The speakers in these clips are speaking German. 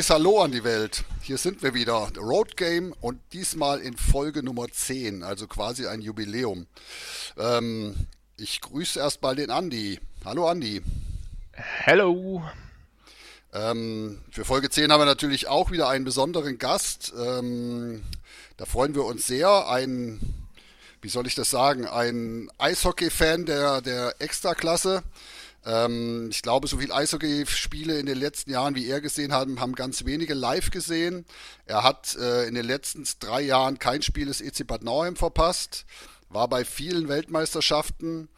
herzliches Hallo an die Welt. Hier sind wir wieder, Road Game und diesmal in Folge Nummer 10, also quasi ein Jubiläum. Ähm, ich grüße erstmal den Andi. Hallo Andi. Hello. Ähm, für Folge 10 haben wir natürlich auch wieder einen besonderen Gast. Ähm, da freuen wir uns sehr. Ein, wie soll ich das sagen, ein Eishockey-Fan der, der Extraklasse. Ich glaube, so viele Eishockey-Spiele in den letzten Jahren, wie er gesehen hat, haben ganz wenige live gesehen. Er hat äh, in den letzten drei Jahren kein Spiel des EC Bad Nauheim verpasst, war bei vielen Weltmeisterschaften,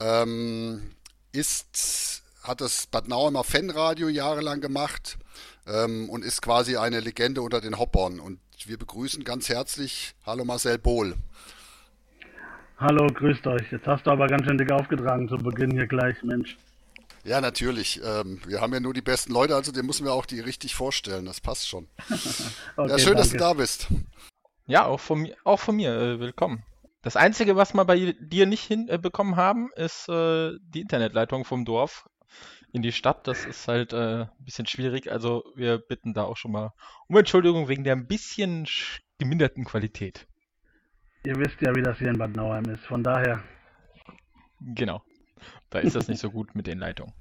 ähm, ist, hat das Bad Nauheimer Fanradio jahrelang gemacht ähm, und ist quasi eine Legende unter den Hoppern. Und wir begrüßen ganz herzlich, hallo Marcel Bohl. Hallo, grüßt euch. Jetzt hast du aber ganz schön dick aufgetragen zu Beginn hier gleich, Mensch. Ja, natürlich. Ähm, wir haben ja nur die besten Leute, also den müssen wir auch die richtig vorstellen. Das passt schon. okay, ja, schön, danke. dass du da bist. Ja, auch von mir, auch von mir äh, willkommen. Das Einzige, was wir bei dir nicht hinbekommen äh, haben, ist äh, die Internetleitung vom Dorf in die Stadt. Das ist halt äh, ein bisschen schwierig. Also wir bitten da auch schon mal um Entschuldigung wegen der ein bisschen geminderten Qualität. Ihr wisst ja, wie das hier in Bad Nauheim ist, von daher. Genau. Da ist das nicht so gut mit den Leitungen.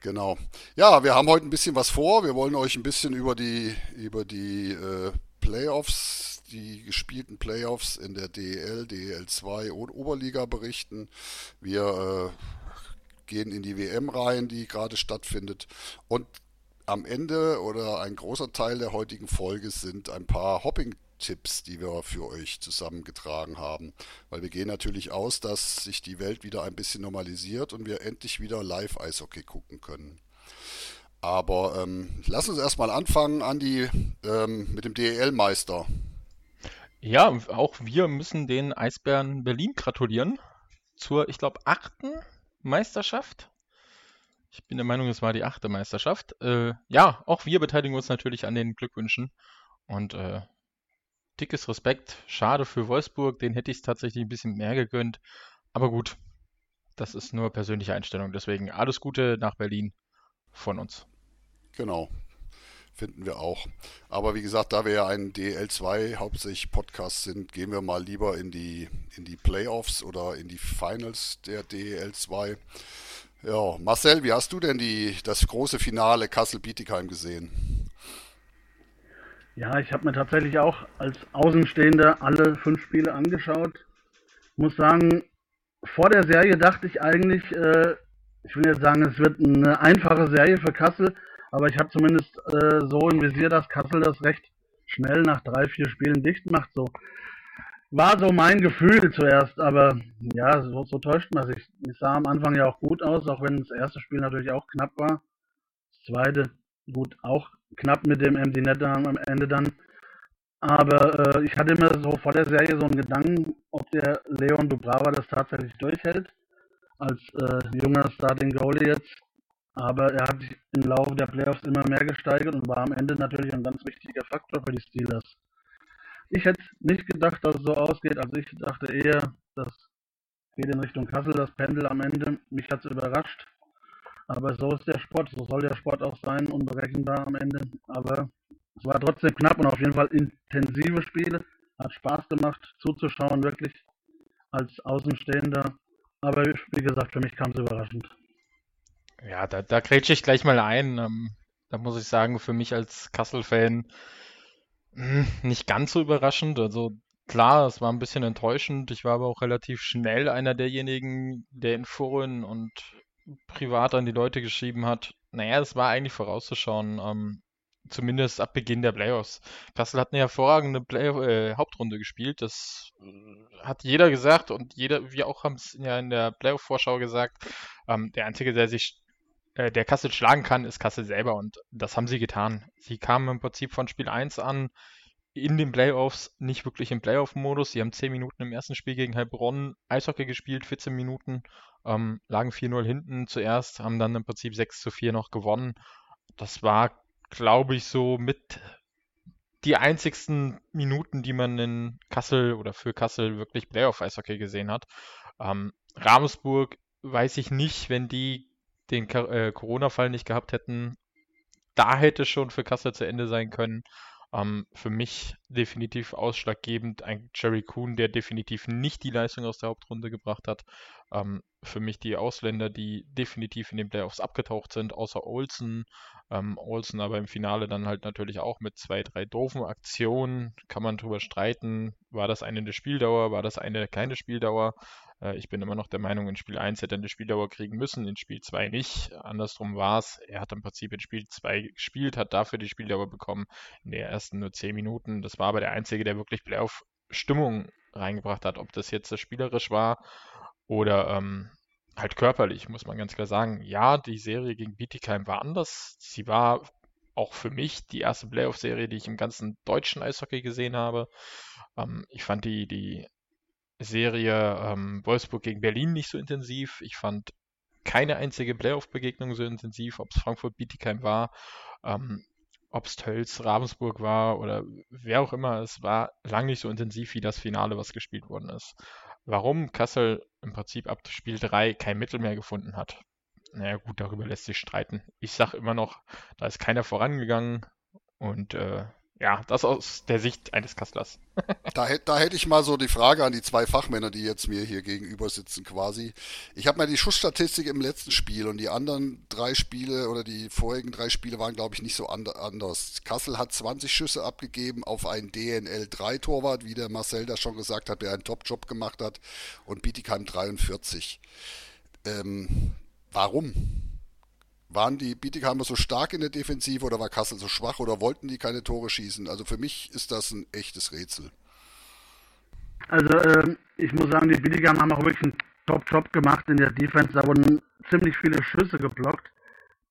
Genau. Ja, wir haben heute ein bisschen was vor. Wir wollen euch ein bisschen über die, über die äh, Playoffs, die gespielten Playoffs in der DEL, DEL 2 und Oberliga berichten. Wir äh, gehen in die WM rein, die gerade stattfindet. Und am Ende oder ein großer Teil der heutigen Folge sind ein paar Hopping Tipps, die wir für euch zusammengetragen haben. Weil wir gehen natürlich aus, dass sich die Welt wieder ein bisschen normalisiert und wir endlich wieder Live-Eishockey gucken können. Aber ähm, lass uns erstmal anfangen, Andi, ähm, mit dem DEL-Meister. Ja, auch wir müssen den Eisbären Berlin gratulieren zur, ich glaube, achten Meisterschaft. Ich bin der Meinung, es war die achte Meisterschaft. Äh, ja, auch wir beteiligen uns natürlich an den Glückwünschen. Und äh, dickes Respekt. Schade für Wolfsburg, den hätte ich tatsächlich ein bisschen mehr gegönnt. Aber gut, das ist nur persönliche Einstellung. Deswegen alles Gute nach Berlin von uns. Genau, finden wir auch. Aber wie gesagt, da wir ja ein DL2 hauptsächlich Podcast sind, gehen wir mal lieber in die, in die Playoffs oder in die Finals der DL2. Ja, Marcel, wie hast du denn die, das große Finale Kassel-Bietigheim gesehen? Ja, ich habe mir tatsächlich auch als Außenstehender alle fünf Spiele angeschaut. Muss sagen, vor der Serie dachte ich eigentlich, äh, ich will jetzt sagen, es wird eine einfache Serie für Kassel, aber ich habe zumindest äh, so im Visier, dass Kassel das recht schnell nach drei, vier Spielen dicht macht. So war so mein Gefühl zuerst, aber ja, so, so täuscht man sich. Es sah am Anfang ja auch gut aus, auch wenn das erste Spiel natürlich auch knapp war. Das zweite, gut, auch knapp mit dem MD Net am Ende dann. Aber äh, ich hatte mir so vor der Serie so einen Gedanken, ob der Leon Dubrava das tatsächlich durchhält, als äh, junger Starting Goalie jetzt. Aber er hat sich im Laufe der Playoffs immer mehr gesteigert und war am Ende natürlich ein ganz wichtiger Faktor für die Steelers. Ich hätte nicht gedacht, dass es so ausgeht. Also ich dachte eher, das geht in Richtung Kassel, das Pendel am Ende. Mich hat es überrascht. Aber so ist der Sport, so soll der Sport auch sein, unberechenbar am Ende. Aber es war trotzdem knapp und auf jeden Fall intensive Spiele. Hat Spaß gemacht zuzuschauen, wirklich als Außenstehender. Aber wie gesagt, für mich kam es überraschend. Ja, da, da grätsche ich gleich mal ein. Ähm, da muss ich sagen, für mich als Kassel-Fan nicht ganz so überraschend. Also klar, es war ein bisschen enttäuschend. Ich war aber auch relativ schnell einer derjenigen, der in Foren und privat an die Leute geschrieben hat, naja, das war eigentlich vorauszuschauen, ähm, zumindest ab Beginn der Playoffs. Kassel hat eine hervorragende Play äh, Hauptrunde gespielt, das äh, hat jeder gesagt und jeder, wir auch haben es ja in der Playoff-Vorschau gesagt, ähm, der Einzige, der sich äh, der Kassel schlagen kann, ist Kassel selber und das haben sie getan. Sie kamen im Prinzip von Spiel 1 an, in den Playoffs nicht wirklich im Playoff-Modus. Sie haben 10 Minuten im ersten Spiel gegen Heilbronn Eishockey gespielt, 14 Minuten, ähm, lagen 4-0 hinten zuerst, haben dann im Prinzip 6 zu 4 noch gewonnen. Das war, glaube ich, so mit die einzigsten Minuten, die man in Kassel oder für Kassel wirklich Playoff-Eishockey gesehen hat. Ähm, Ravensburg weiß ich nicht, wenn die den äh, Corona-Fall nicht gehabt hätten, da hätte schon für Kassel zu Ende sein können. Ähm, für mich definitiv ausschlaggebend ein Jerry Kuhn, der definitiv nicht die Leistung aus der Hauptrunde gebracht hat. Ähm, für mich die Ausländer, die definitiv in den Playoffs abgetaucht sind, außer Olsen. Ähm, Olsen aber im Finale dann halt natürlich auch mit zwei, drei doofen Aktionen. Kann man drüber streiten. War das eine der Spieldauer? War das eine keine Spieldauer? Äh, ich bin immer noch der Meinung, in Spiel 1 hätte er eine Spieldauer kriegen müssen, in Spiel 2 nicht. Andersrum war es. Er hat im Prinzip in Spiel 2 gespielt, hat dafür die Spieldauer bekommen. In der ersten nur 10 Minuten. Das war aber der Einzige, der wirklich Playoff-Stimmung reingebracht hat. Ob das jetzt spielerisch war oder ähm, halt körperlich, muss man ganz klar sagen. Ja, die Serie gegen Bietigheim war anders. Sie war auch für mich die erste Playoff-Serie, die ich im ganzen deutschen Eishockey gesehen habe. Ähm, ich fand die, die Serie ähm, Wolfsburg gegen Berlin nicht so intensiv. Ich fand keine einzige Playoff-Begegnung so intensiv, ob es Frankfurt-Bietigheim war, ähm, ob es Tölz, Ravensburg war oder wer auch immer. Es war lang nicht so intensiv wie das Finale, was gespielt worden ist. Warum Kassel im Prinzip ab Spiel 3 kein Mittel mehr gefunden hat, naja gut, darüber lässt sich streiten. Ich sage immer noch, da ist keiner vorangegangen und äh, ja, das aus der Sicht eines Kastlers. da, da hätte ich mal so die Frage an die zwei Fachmänner, die jetzt mir hier gegenüber sitzen quasi. Ich habe mal die Schussstatistik im letzten Spiel und die anderen drei Spiele oder die vorigen drei Spiele waren, glaube ich, nicht so anders. Kassel hat 20 Schüsse abgegeben auf einen DNL-3-Torwart, wie der Marcel da schon gesagt hat, der einen Top-Job gemacht hat, und Bietigheim 43. Ähm, warum? Waren die Bietigheimer so stark in der Defensive oder war Kassel so schwach oder wollten die keine Tore schießen? Also für mich ist das ein echtes Rätsel. Also äh, ich muss sagen, die Bietigheimer haben auch wirklich einen Top-Job gemacht in der Defense. Da wurden ziemlich viele Schüsse geblockt.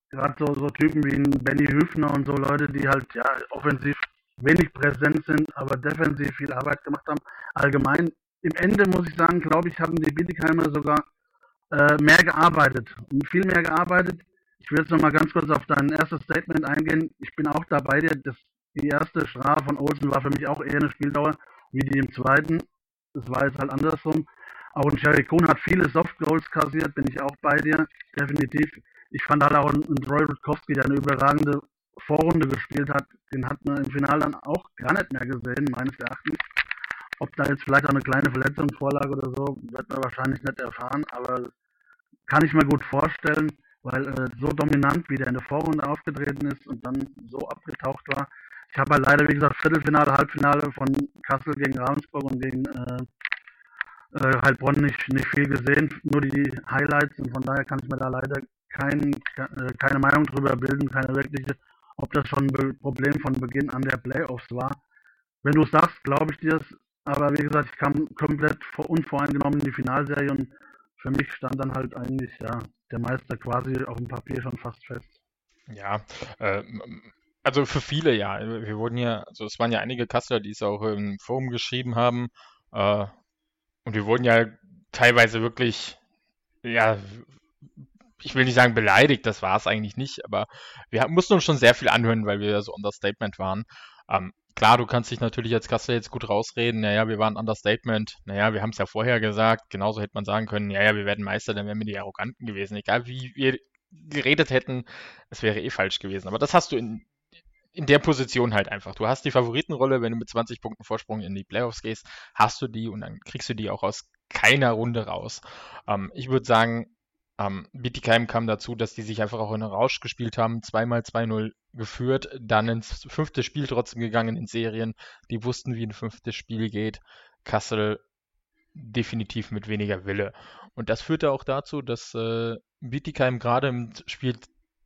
Gerade so, so Typen wie Benny Hüfner und so Leute, die halt ja offensiv wenig präsent sind, aber defensiv viel Arbeit gemacht haben. Allgemein, im Ende muss ich sagen, glaube ich, haben die Bietigheimer sogar äh, mehr gearbeitet. Viel mehr gearbeitet ich will jetzt noch mal ganz kurz auf dein erstes Statement eingehen. Ich bin auch dabei dir. Das, die erste Strafe von Olsen war für mich auch eher eine Spieldauer wie die im zweiten. Das war jetzt halt andersrum. Auch ein Sherry Kuhn hat viele Soft Goals kassiert, bin ich auch bei dir. Definitiv. Ich fand halt auch ein Roy Rutkowski, der eine überragende Vorrunde gespielt hat, den hat man im Finale dann auch gar nicht mehr gesehen, meines Erachtens. Ob da jetzt vielleicht auch eine kleine Verletzung vorlag oder so, wird man wahrscheinlich nicht erfahren, aber kann ich mir gut vorstellen weil äh, so dominant, wie der in der Vorrunde aufgetreten ist und dann so abgetaucht war. Ich habe halt leider, wie gesagt, Viertelfinale, Halbfinale von Kassel gegen Ravensburg und gegen äh, äh, Heilbronn nicht, nicht viel gesehen, nur die Highlights und von daher kann ich mir da leider kein, äh, keine Meinung drüber bilden, keine wirkliche, ob das schon ein Problem von Beginn an der Playoffs war. Wenn du sagst, glaube ich dir es, aber wie gesagt, ich kam komplett unvoreingenommen in die Finalserie und für mich stand dann halt eigentlich, ja, der Meister quasi auf dem Papier schon fast fest. Ja, äh, also für viele ja. Wir wurden ja, also es waren ja einige Kasseler, die es auch im Forum geschrieben haben. Äh, und wir wurden ja teilweise wirklich, ja, ich will nicht sagen beleidigt, das war es eigentlich nicht, aber wir mussten uns schon sehr viel anhören, weil wir ja so Understatement waren. Ähm, klar, du kannst dich natürlich als Kassel jetzt gut rausreden, naja, wir waren Understatement, naja, wir haben es ja vorher gesagt, genauso hätte man sagen können, naja, wir werden Meister, dann wären wir die Arroganten gewesen. Egal wie wir geredet hätten, es wäre eh falsch gewesen. Aber das hast du in, in der Position halt einfach. Du hast die Favoritenrolle, wenn du mit 20 Punkten Vorsprung in die Playoffs gehst, hast du die und dann kriegst du die auch aus keiner Runde raus. Ähm, ich würde sagen, ähm, Bietigheim kam dazu, dass die sich einfach auch in den Rausch gespielt haben, zweimal 2-0 geführt, dann ins fünfte Spiel trotzdem gegangen in Serien. Die wussten, wie ein fünftes Spiel geht. Kassel definitiv mit weniger Wille. Und das führte auch dazu, dass äh, Bietigheim gerade im Spiel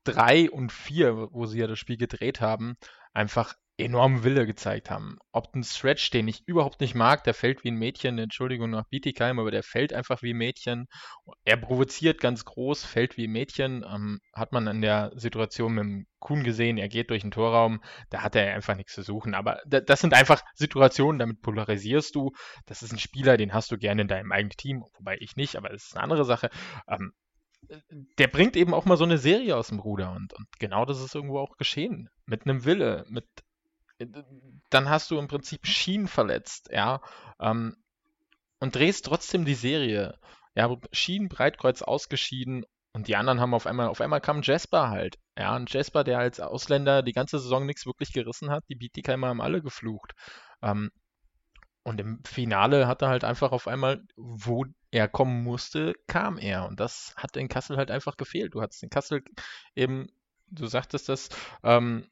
3 und 4, wo sie ja das Spiel gedreht haben, einfach enormen Wille gezeigt haben. Ob ein Stretch, den ich überhaupt nicht mag, der fällt wie ein Mädchen, Entschuldigung nach Bietigheim, aber der fällt einfach wie ein Mädchen. Er provoziert ganz groß, fällt wie ein Mädchen. Ähm, hat man in der Situation mit dem Kuhn gesehen, er geht durch den Torraum, da hat er einfach nichts zu suchen. Aber das sind einfach Situationen, damit polarisierst du. Das ist ein Spieler, den hast du gerne in deinem eigenen Team, wobei ich nicht, aber das ist eine andere Sache. Ähm, der bringt eben auch mal so eine Serie aus dem Ruder und, und genau das ist irgendwo auch geschehen. Mit einem Wille, mit dann hast du im Prinzip Schienen verletzt, ja, ähm, und drehst trotzdem die Serie. Ja, Schienen, Breitkreuz ausgeschieden Und die anderen haben auf einmal, auf einmal kam Jasper halt. Ja, ein Jasper, der als Ausländer die ganze Saison nichts wirklich gerissen hat. Die Bietigheimer haben alle geflucht. Ähm, und im Finale hat er halt einfach auf einmal, wo er kommen musste, kam er. Und das hat in Kassel halt einfach gefehlt. Du hattest in Kassel eben, du sagtest das, ähm,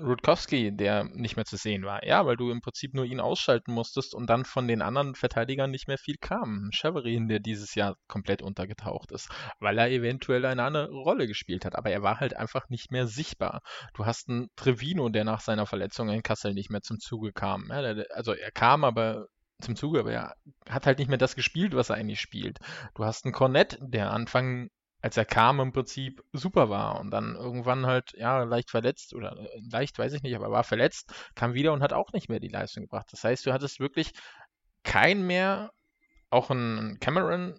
Rutkowski, der nicht mehr zu sehen war. Ja, weil du im Prinzip nur ihn ausschalten musstest und dann von den anderen Verteidigern nicht mehr viel kam. Cheverin, der dieses Jahr komplett untergetaucht ist, weil er eventuell eine andere Rolle gespielt hat. Aber er war halt einfach nicht mehr sichtbar. Du hast einen Trevino, der nach seiner Verletzung in Kassel nicht mehr zum Zuge kam. Also er kam, aber zum Zuge, aber er hat halt nicht mehr das gespielt, was er eigentlich spielt. Du hast einen Cornett, der Anfang als er kam, im Prinzip super war und dann irgendwann halt, ja, leicht verletzt oder äh, leicht, weiß ich nicht, aber war verletzt, kam wieder und hat auch nicht mehr die Leistung gebracht. Das heißt, du hattest wirklich kein mehr, auch ein Cameron,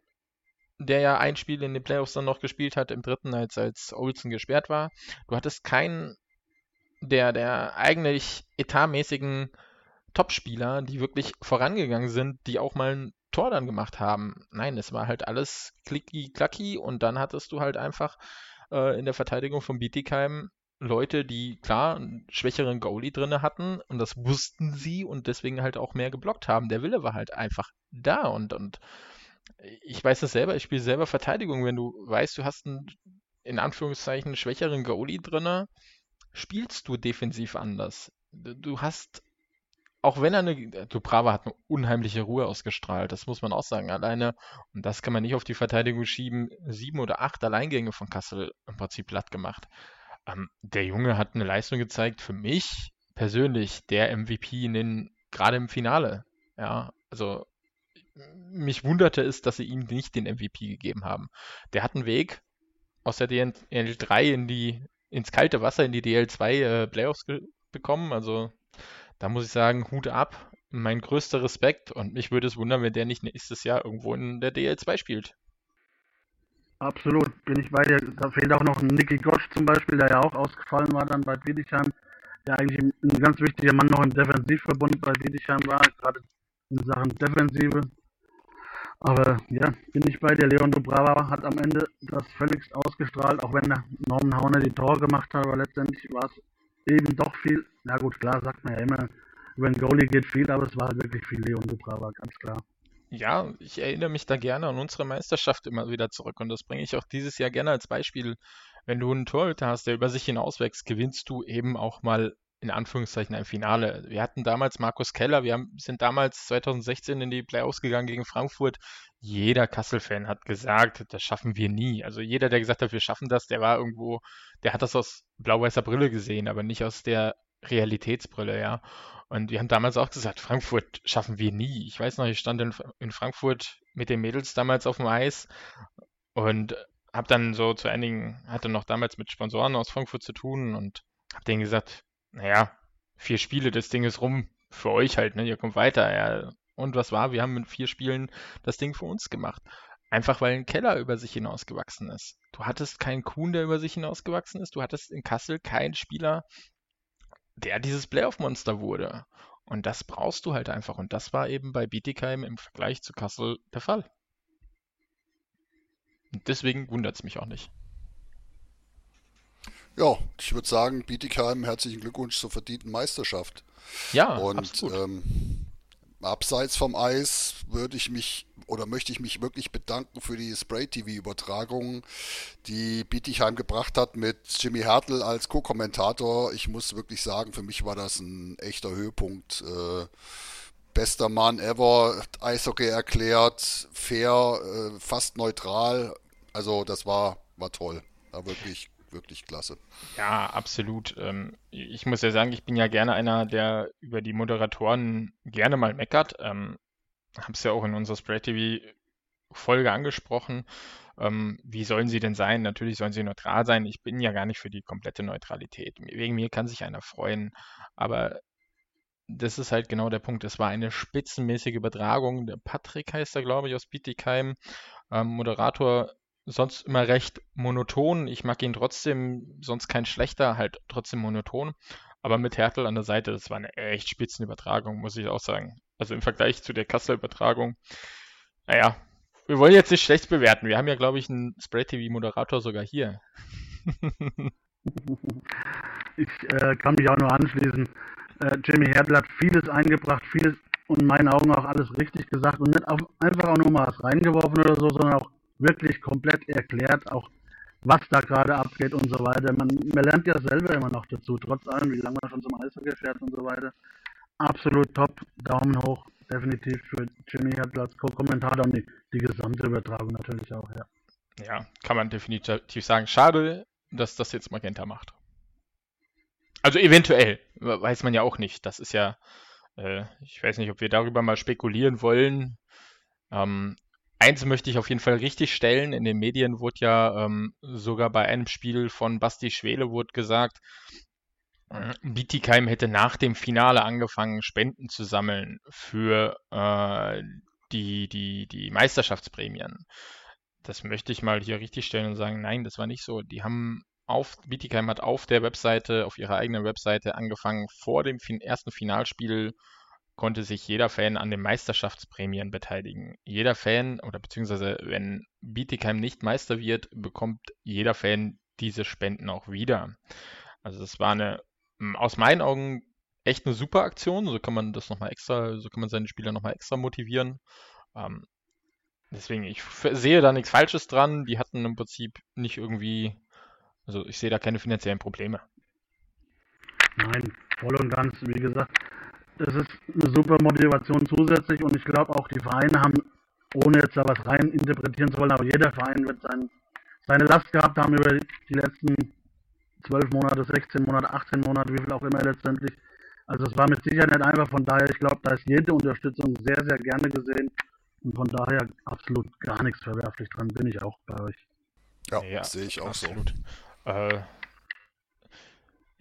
der ja ein Spiel in den Playoffs dann noch gespielt hat, im dritten, als, als Olsen gesperrt war. Du hattest keinen der, der eigentlich etatmäßigen Topspieler, die wirklich vorangegangen sind, die auch mal Tor dann gemacht haben. Nein, es war halt alles klicki-klacki und dann hattest du halt einfach äh, in der Verteidigung von Bietigheim Leute, die klar einen schwächeren Goalie drinne hatten und das wussten sie und deswegen halt auch mehr geblockt haben. Der Wille war halt einfach da und, und ich weiß das selber, ich spiele selber Verteidigung, wenn du weißt, du hast einen in Anführungszeichen schwächeren Goalie drinne, spielst du defensiv anders. Du hast auch wenn er eine, Dubrava hat eine unheimliche Ruhe ausgestrahlt, das muss man auch sagen. Alleine, und das kann man nicht auf die Verteidigung schieben, sieben oder acht Alleingänge von Kassel im Prinzip platt gemacht. Ähm, der Junge hat eine Leistung gezeigt, für mich persönlich der MVP in den, gerade im Finale. Ja, also mich wunderte es, dass sie ihm nicht den MVP gegeben haben. Der hat einen Weg aus der DL3 in die, ins kalte Wasser in die DL2 äh, Playoffs bekommen. Also da muss ich sagen, Hut ab. Mein größter Respekt und mich würde es wundern, wenn der nicht nächstes Jahr irgendwo in der DL2 spielt. Absolut, bin ich bei dir. Da fehlt auch noch ein Nicky Gosch zum Beispiel, der ja auch ausgefallen war dann bei Bietigheim, der eigentlich ein ganz wichtiger Mann noch im Defensivverbund bei Bietigheim war, gerade in Sachen Defensive. Aber ja, bin ich bei dir. Leon Dubrava hat am Ende das völligst ausgestrahlt, auch wenn Norman Hauner die Tore gemacht hat, aber letztendlich war es eben doch viel, na gut, klar sagt man ja immer, über den Goalie geht viel, aber es war halt wirklich viel Leon Dubrava, ganz klar. Ja, ich erinnere mich da gerne an unsere Meisterschaft immer wieder zurück und das bringe ich auch dieses Jahr gerne als Beispiel. Wenn du einen Torhüter hast, der über sich hinauswächst, gewinnst du eben auch mal in Anführungszeichen ein Finale. Wir hatten damals Markus Keller, wir haben, sind damals 2016 in die Playoffs gegangen gegen Frankfurt. Jeder Kassel-Fan hat gesagt, das schaffen wir nie. Also jeder, der gesagt hat, wir schaffen das, der war irgendwo, der hat das aus blau-weißer Brille gesehen, aber nicht aus der Realitätsbrille, ja. Und wir haben damals auch gesagt, Frankfurt schaffen wir nie. Ich weiß noch, ich stand in, in Frankfurt mit den Mädels damals auf dem Eis und habe dann so zu einigen, hatte noch damals mit Sponsoren aus Frankfurt zu tun und habe denen gesagt, naja, vier Spiele, das Ding ist rum. Für euch halt, ne? Ihr kommt weiter. Ja. Und was war? Wir haben mit vier Spielen das Ding für uns gemacht. Einfach weil ein Keller über sich hinausgewachsen ist. Du hattest keinen Kuhn, der über sich hinausgewachsen ist. Du hattest in Kassel keinen Spieler, der dieses Playoff-Monster wurde. Und das brauchst du halt einfach. Und das war eben bei Bietigheim im Vergleich zu Kassel der Fall. Und deswegen wundert es mich auch nicht. Ja, ich würde sagen, Bietigheim, herzlichen Glückwunsch zur verdienten Meisterschaft. Ja, und absolut. Ähm, abseits vom Eis würde ich mich oder möchte ich mich wirklich bedanken für die Spray-TV-Übertragung, die Bietigheim gebracht hat mit Jimmy Hertel als Co-Kommentator. Ich muss wirklich sagen, für mich war das ein echter Höhepunkt. Äh, bester Mann ever, Eishockey erklärt, fair, äh, fast neutral. Also das war, war toll. War wirklich wirklich klasse. Ja, absolut. Ähm, ich muss ja sagen, ich bin ja gerne einer, der über die Moderatoren gerne mal meckert. Ähm, Habe es ja auch in unserer Spray TV Folge angesprochen. Ähm, wie sollen sie denn sein? Natürlich sollen sie neutral sein. Ich bin ja gar nicht für die komplette Neutralität. Wegen mir kann sich einer freuen. Aber das ist halt genau der Punkt. Es war eine spitzenmäßige Übertragung. Der Patrick heißt er, glaube ich, aus Bietigheim. Ähm, Moderator sonst immer recht monoton. Ich mag ihn trotzdem, sonst kein schlechter, halt trotzdem monoton. Aber mit Hertel an der Seite, das war eine echt Spitzenübertragung, muss ich auch sagen. Also im Vergleich zu der Kassel-Übertragung, naja, wir wollen jetzt nicht schlecht bewerten. Wir haben ja, glaube ich, einen Spray-TV-Moderator sogar hier. ich äh, kann mich auch nur anschließen. Äh, Jimmy Herbel hat vieles eingebracht, vieles und in meinen Augen auch alles richtig gesagt und nicht auf, einfach auch nur mal was reingeworfen oder so, sondern auch wirklich komplett erklärt, auch was da gerade abgeht und so weiter. Man, man lernt ja selber immer noch dazu, trotz allem, wie lange man schon zum Eishockey fährt und so weiter. Absolut top, Daumen hoch, definitiv für Jimmy Herbel als Co-Kommentator und die, die gesamte Übertragung natürlich auch, ja. Ja, kann man definitiv sagen. Schade, dass das jetzt Magenta macht. Also eventuell, weiß man ja auch nicht. Das ist ja, äh, ich weiß nicht, ob wir darüber mal spekulieren wollen. Ähm, eins möchte ich auf jeden Fall richtig stellen. In den Medien wurde ja ähm, sogar bei einem Spiel von Basti Schwele wurde gesagt, äh, Bietigheim hätte nach dem Finale angefangen, Spenden zu sammeln für äh, die, die, die Meisterschaftsprämien. Das möchte ich mal hier richtig stellen und sagen, nein, das war nicht so. Die haben auf, Bietigheim hat auf der Webseite, auf ihrer eigenen Webseite angefangen, vor dem fin ersten Finalspiel konnte sich jeder Fan an den Meisterschaftsprämien beteiligen. Jeder Fan, oder beziehungsweise wenn Bietigheim nicht Meister wird, bekommt jeder Fan diese Spenden auch wieder. Also das war eine, aus meinen Augen echt eine super Aktion. So kann man das nochmal extra, so kann man seine Spieler nochmal extra motivieren. Ähm, deswegen, ich sehe da nichts Falsches dran. Die hatten im Prinzip nicht irgendwie also ich sehe da keine finanziellen Probleme. Nein, voll und ganz. Wie gesagt, das ist eine super Motivation zusätzlich und ich glaube auch die Vereine haben, ohne jetzt da was rein interpretieren zu wollen, aber jeder Verein wird sein, seine Last gehabt haben über die letzten 12 Monate, 16 Monate, 18 Monate, wie viel auch immer letztendlich. Also es war mit Sicherheit nicht einfach, von daher, ich glaube, da ist jede Unterstützung sehr, sehr gerne gesehen und von daher absolut gar nichts verwerflich dran, bin ich auch bei euch. Ja, ja sehe ich auch absolut. so. Äh,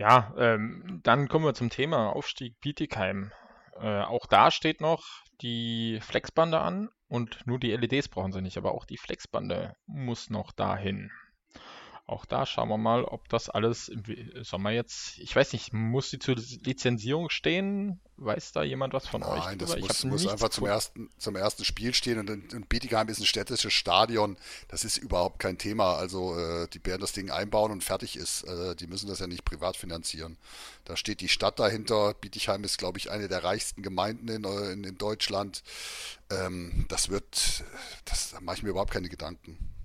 ja, ähm, dann kommen wir zum Thema Aufstieg Bietigheim. Äh, auch da steht noch die Flexbande an und nur die LEDs brauchen sie nicht, aber auch die Flexbande muss noch dahin. Auch da schauen wir mal, ob das alles im Sommer jetzt, ich weiß nicht, muss die zur Lizenzierung stehen? Weiß da jemand was von Nein, euch? Nein, das muss, muss einfach zum ersten, zum ersten Spiel stehen und, und Bietigheim ist ein städtisches Stadion. Das ist überhaupt kein Thema. Also äh, die werden das Ding einbauen und fertig ist. Äh, die müssen das ja nicht privat finanzieren. Da steht die Stadt dahinter. Bietigheim ist, glaube ich, eine der reichsten Gemeinden in, äh, in, in Deutschland. Ähm, das wird, das, da mache ich mir überhaupt keine Gedanken.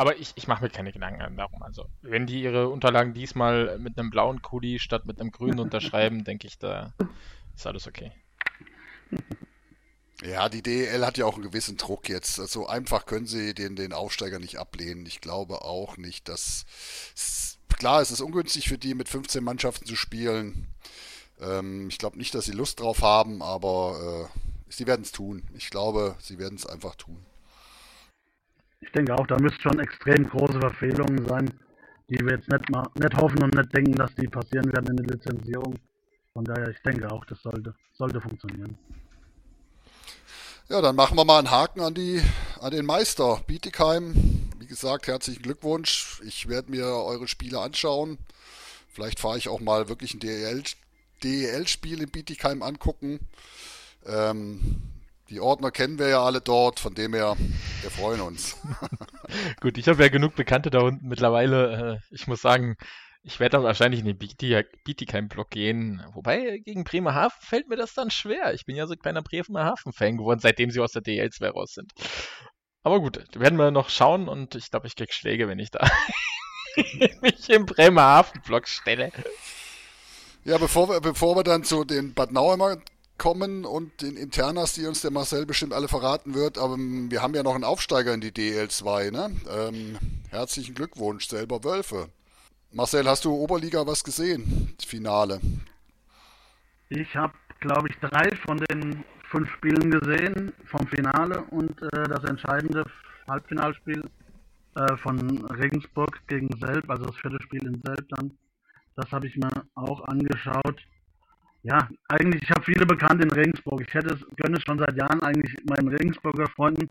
Aber ich, ich mache mir keine Gedanken darum. Also, wenn die ihre Unterlagen diesmal mit einem blauen Kuli statt mit einem grünen unterschreiben, denke ich, da ist alles okay. Ja, die DEL hat ja auch einen gewissen Druck jetzt. So also einfach können sie den, den Aufsteiger nicht ablehnen. Ich glaube auch nicht, dass. Klar, es ist ungünstig für die, mit 15 Mannschaften zu spielen. Ähm, ich glaube nicht, dass sie Lust drauf haben, aber äh, sie werden es tun. Ich glaube, sie werden es einfach tun. Ich denke auch, da müssten schon extrem große Verfehlungen sein, die wir jetzt nicht, mal, nicht hoffen und nicht denken, dass die passieren werden in der Lizenzierung. Von daher, ich denke auch, das sollte, sollte funktionieren. Ja, dann machen wir mal einen Haken an, die, an den Meister Bietigheim. Wie gesagt, herzlichen Glückwunsch. Ich werde mir eure Spiele anschauen. Vielleicht fahre ich auch mal wirklich ein DEL-Spiel DEL in Bietigheim angucken. Ähm, die Ordner kennen wir ja alle dort, von dem her, wir freuen uns. Gut, ich habe ja genug Bekannte da unten mittlerweile. Äh, ich muss sagen, ich werde dann wahrscheinlich in den Bietigheim-Block gehen. Wobei, gegen Bremerhaven fällt mir das dann schwer. Ich bin ja so ein kleiner Bremerhaven-Fan geworden, seitdem sie aus der DL2 raus sind. Aber gut, werden wir noch schauen und ich glaube, ich krieg Schläge, wenn ich da mich im Bremerhaven-Block stelle. Ja, bevor wir, bevor wir dann zu den Bad Nauheimer kommen und den Internas, die uns der Marcel bestimmt alle verraten wird. Aber wir haben ja noch einen Aufsteiger in die DL2. Ne? Ähm, herzlichen Glückwunsch, selber Wölfe. Marcel, hast du Oberliga was gesehen? Finale. Ich habe, glaube ich, drei von den fünf Spielen gesehen vom Finale und äh, das entscheidende Halbfinalspiel äh, von Regensburg gegen Selb, also das vierte Spiel in Selb dann. Das habe ich mir auch angeschaut. Ja, eigentlich, ich habe viele Bekannte in Regensburg. Ich hätte es, gönne es schon seit Jahren eigentlich meinen Regensburger Freunden.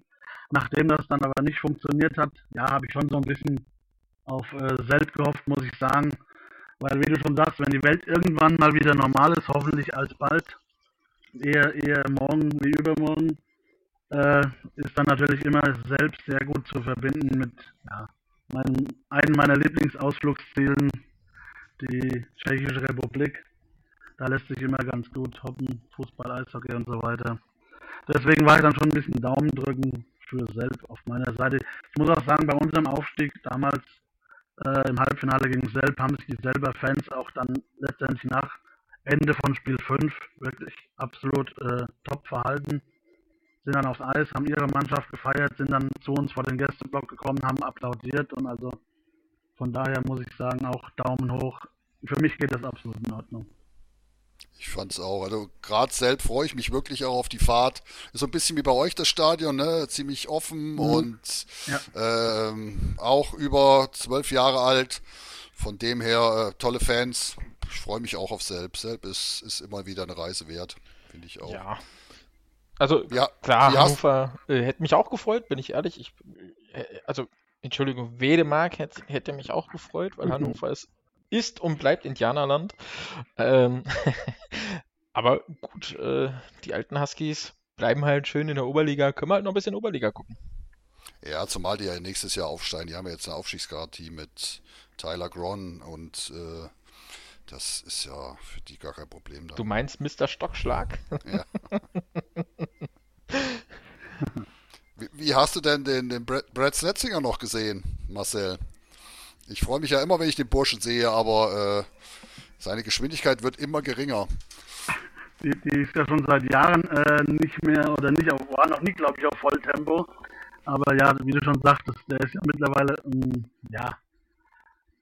Nachdem das dann aber nicht funktioniert hat, ja, habe ich schon so ein bisschen auf äh, Selbst gehofft, muss ich sagen. Weil, wie du schon sagst, wenn die Welt irgendwann mal wieder normal ist, hoffentlich alsbald, eher, eher morgen wie übermorgen, äh, ist dann natürlich immer selbst sehr gut zu verbinden mit ja, mein, einem meiner Lieblingsausflugszielen, die Tschechische Republik. Da lässt sich immer ganz gut hoppen, Fußball, Eishockey und so weiter. Deswegen war ich dann schon ein bisschen Daumen drücken für Selb auf meiner Seite. Ich muss auch sagen, bei unserem Aufstieg damals äh, im Halbfinale gegen Selb haben sich die selber Fans auch dann letztendlich nach Ende von Spiel 5 wirklich absolut äh, top verhalten. Sind dann aufs Eis, haben ihre Mannschaft gefeiert, sind dann zu uns vor den Gästeblock gekommen, haben applaudiert und also von daher muss ich sagen, auch Daumen hoch. Für mich geht das absolut in Ordnung. Ich fand es auch. Also gerade selbst freue ich mich wirklich auch auf die Fahrt. Ist so ein bisschen wie bei euch das Stadion, ne? Ziemlich offen mhm. und ja. ähm, auch über zwölf Jahre alt. Von dem her äh, tolle Fans. Ich freue mich auch auf Selb. Selb ist, ist immer wieder eine Reise wert, finde ich auch. Ja. Also ja, klar, Hannover äh, hätte mich auch gefreut, bin ich ehrlich. Ich, äh, also Entschuldigung, Wedemark hätte, hätte mich auch gefreut, weil mhm. Hannover ist ist und bleibt Indianerland. Ähm, aber gut, äh, die alten Huskies bleiben halt schön in der Oberliga. Können wir halt noch ein bisschen Oberliga gucken. Ja, zumal die ja nächstes Jahr aufsteigen. Die haben ja jetzt eine Aufstiegsgarantie mit Tyler Gron und äh, das ist ja für die gar kein Problem. Dann. Du meinst Mr. Stockschlag? Ja. wie, wie, hast du denn den, den Brad, Brad Snetzinger noch gesehen, Marcel? Ich freue mich ja immer, wenn ich den Burschen sehe, aber äh, seine Geschwindigkeit wird immer geringer. Die, die ist ja schon seit Jahren äh, nicht mehr oder nicht auf, war noch nie, glaube ich, auf Volltempo. Aber ja, wie du schon sagtest, der ist ja mittlerweile ähm, ja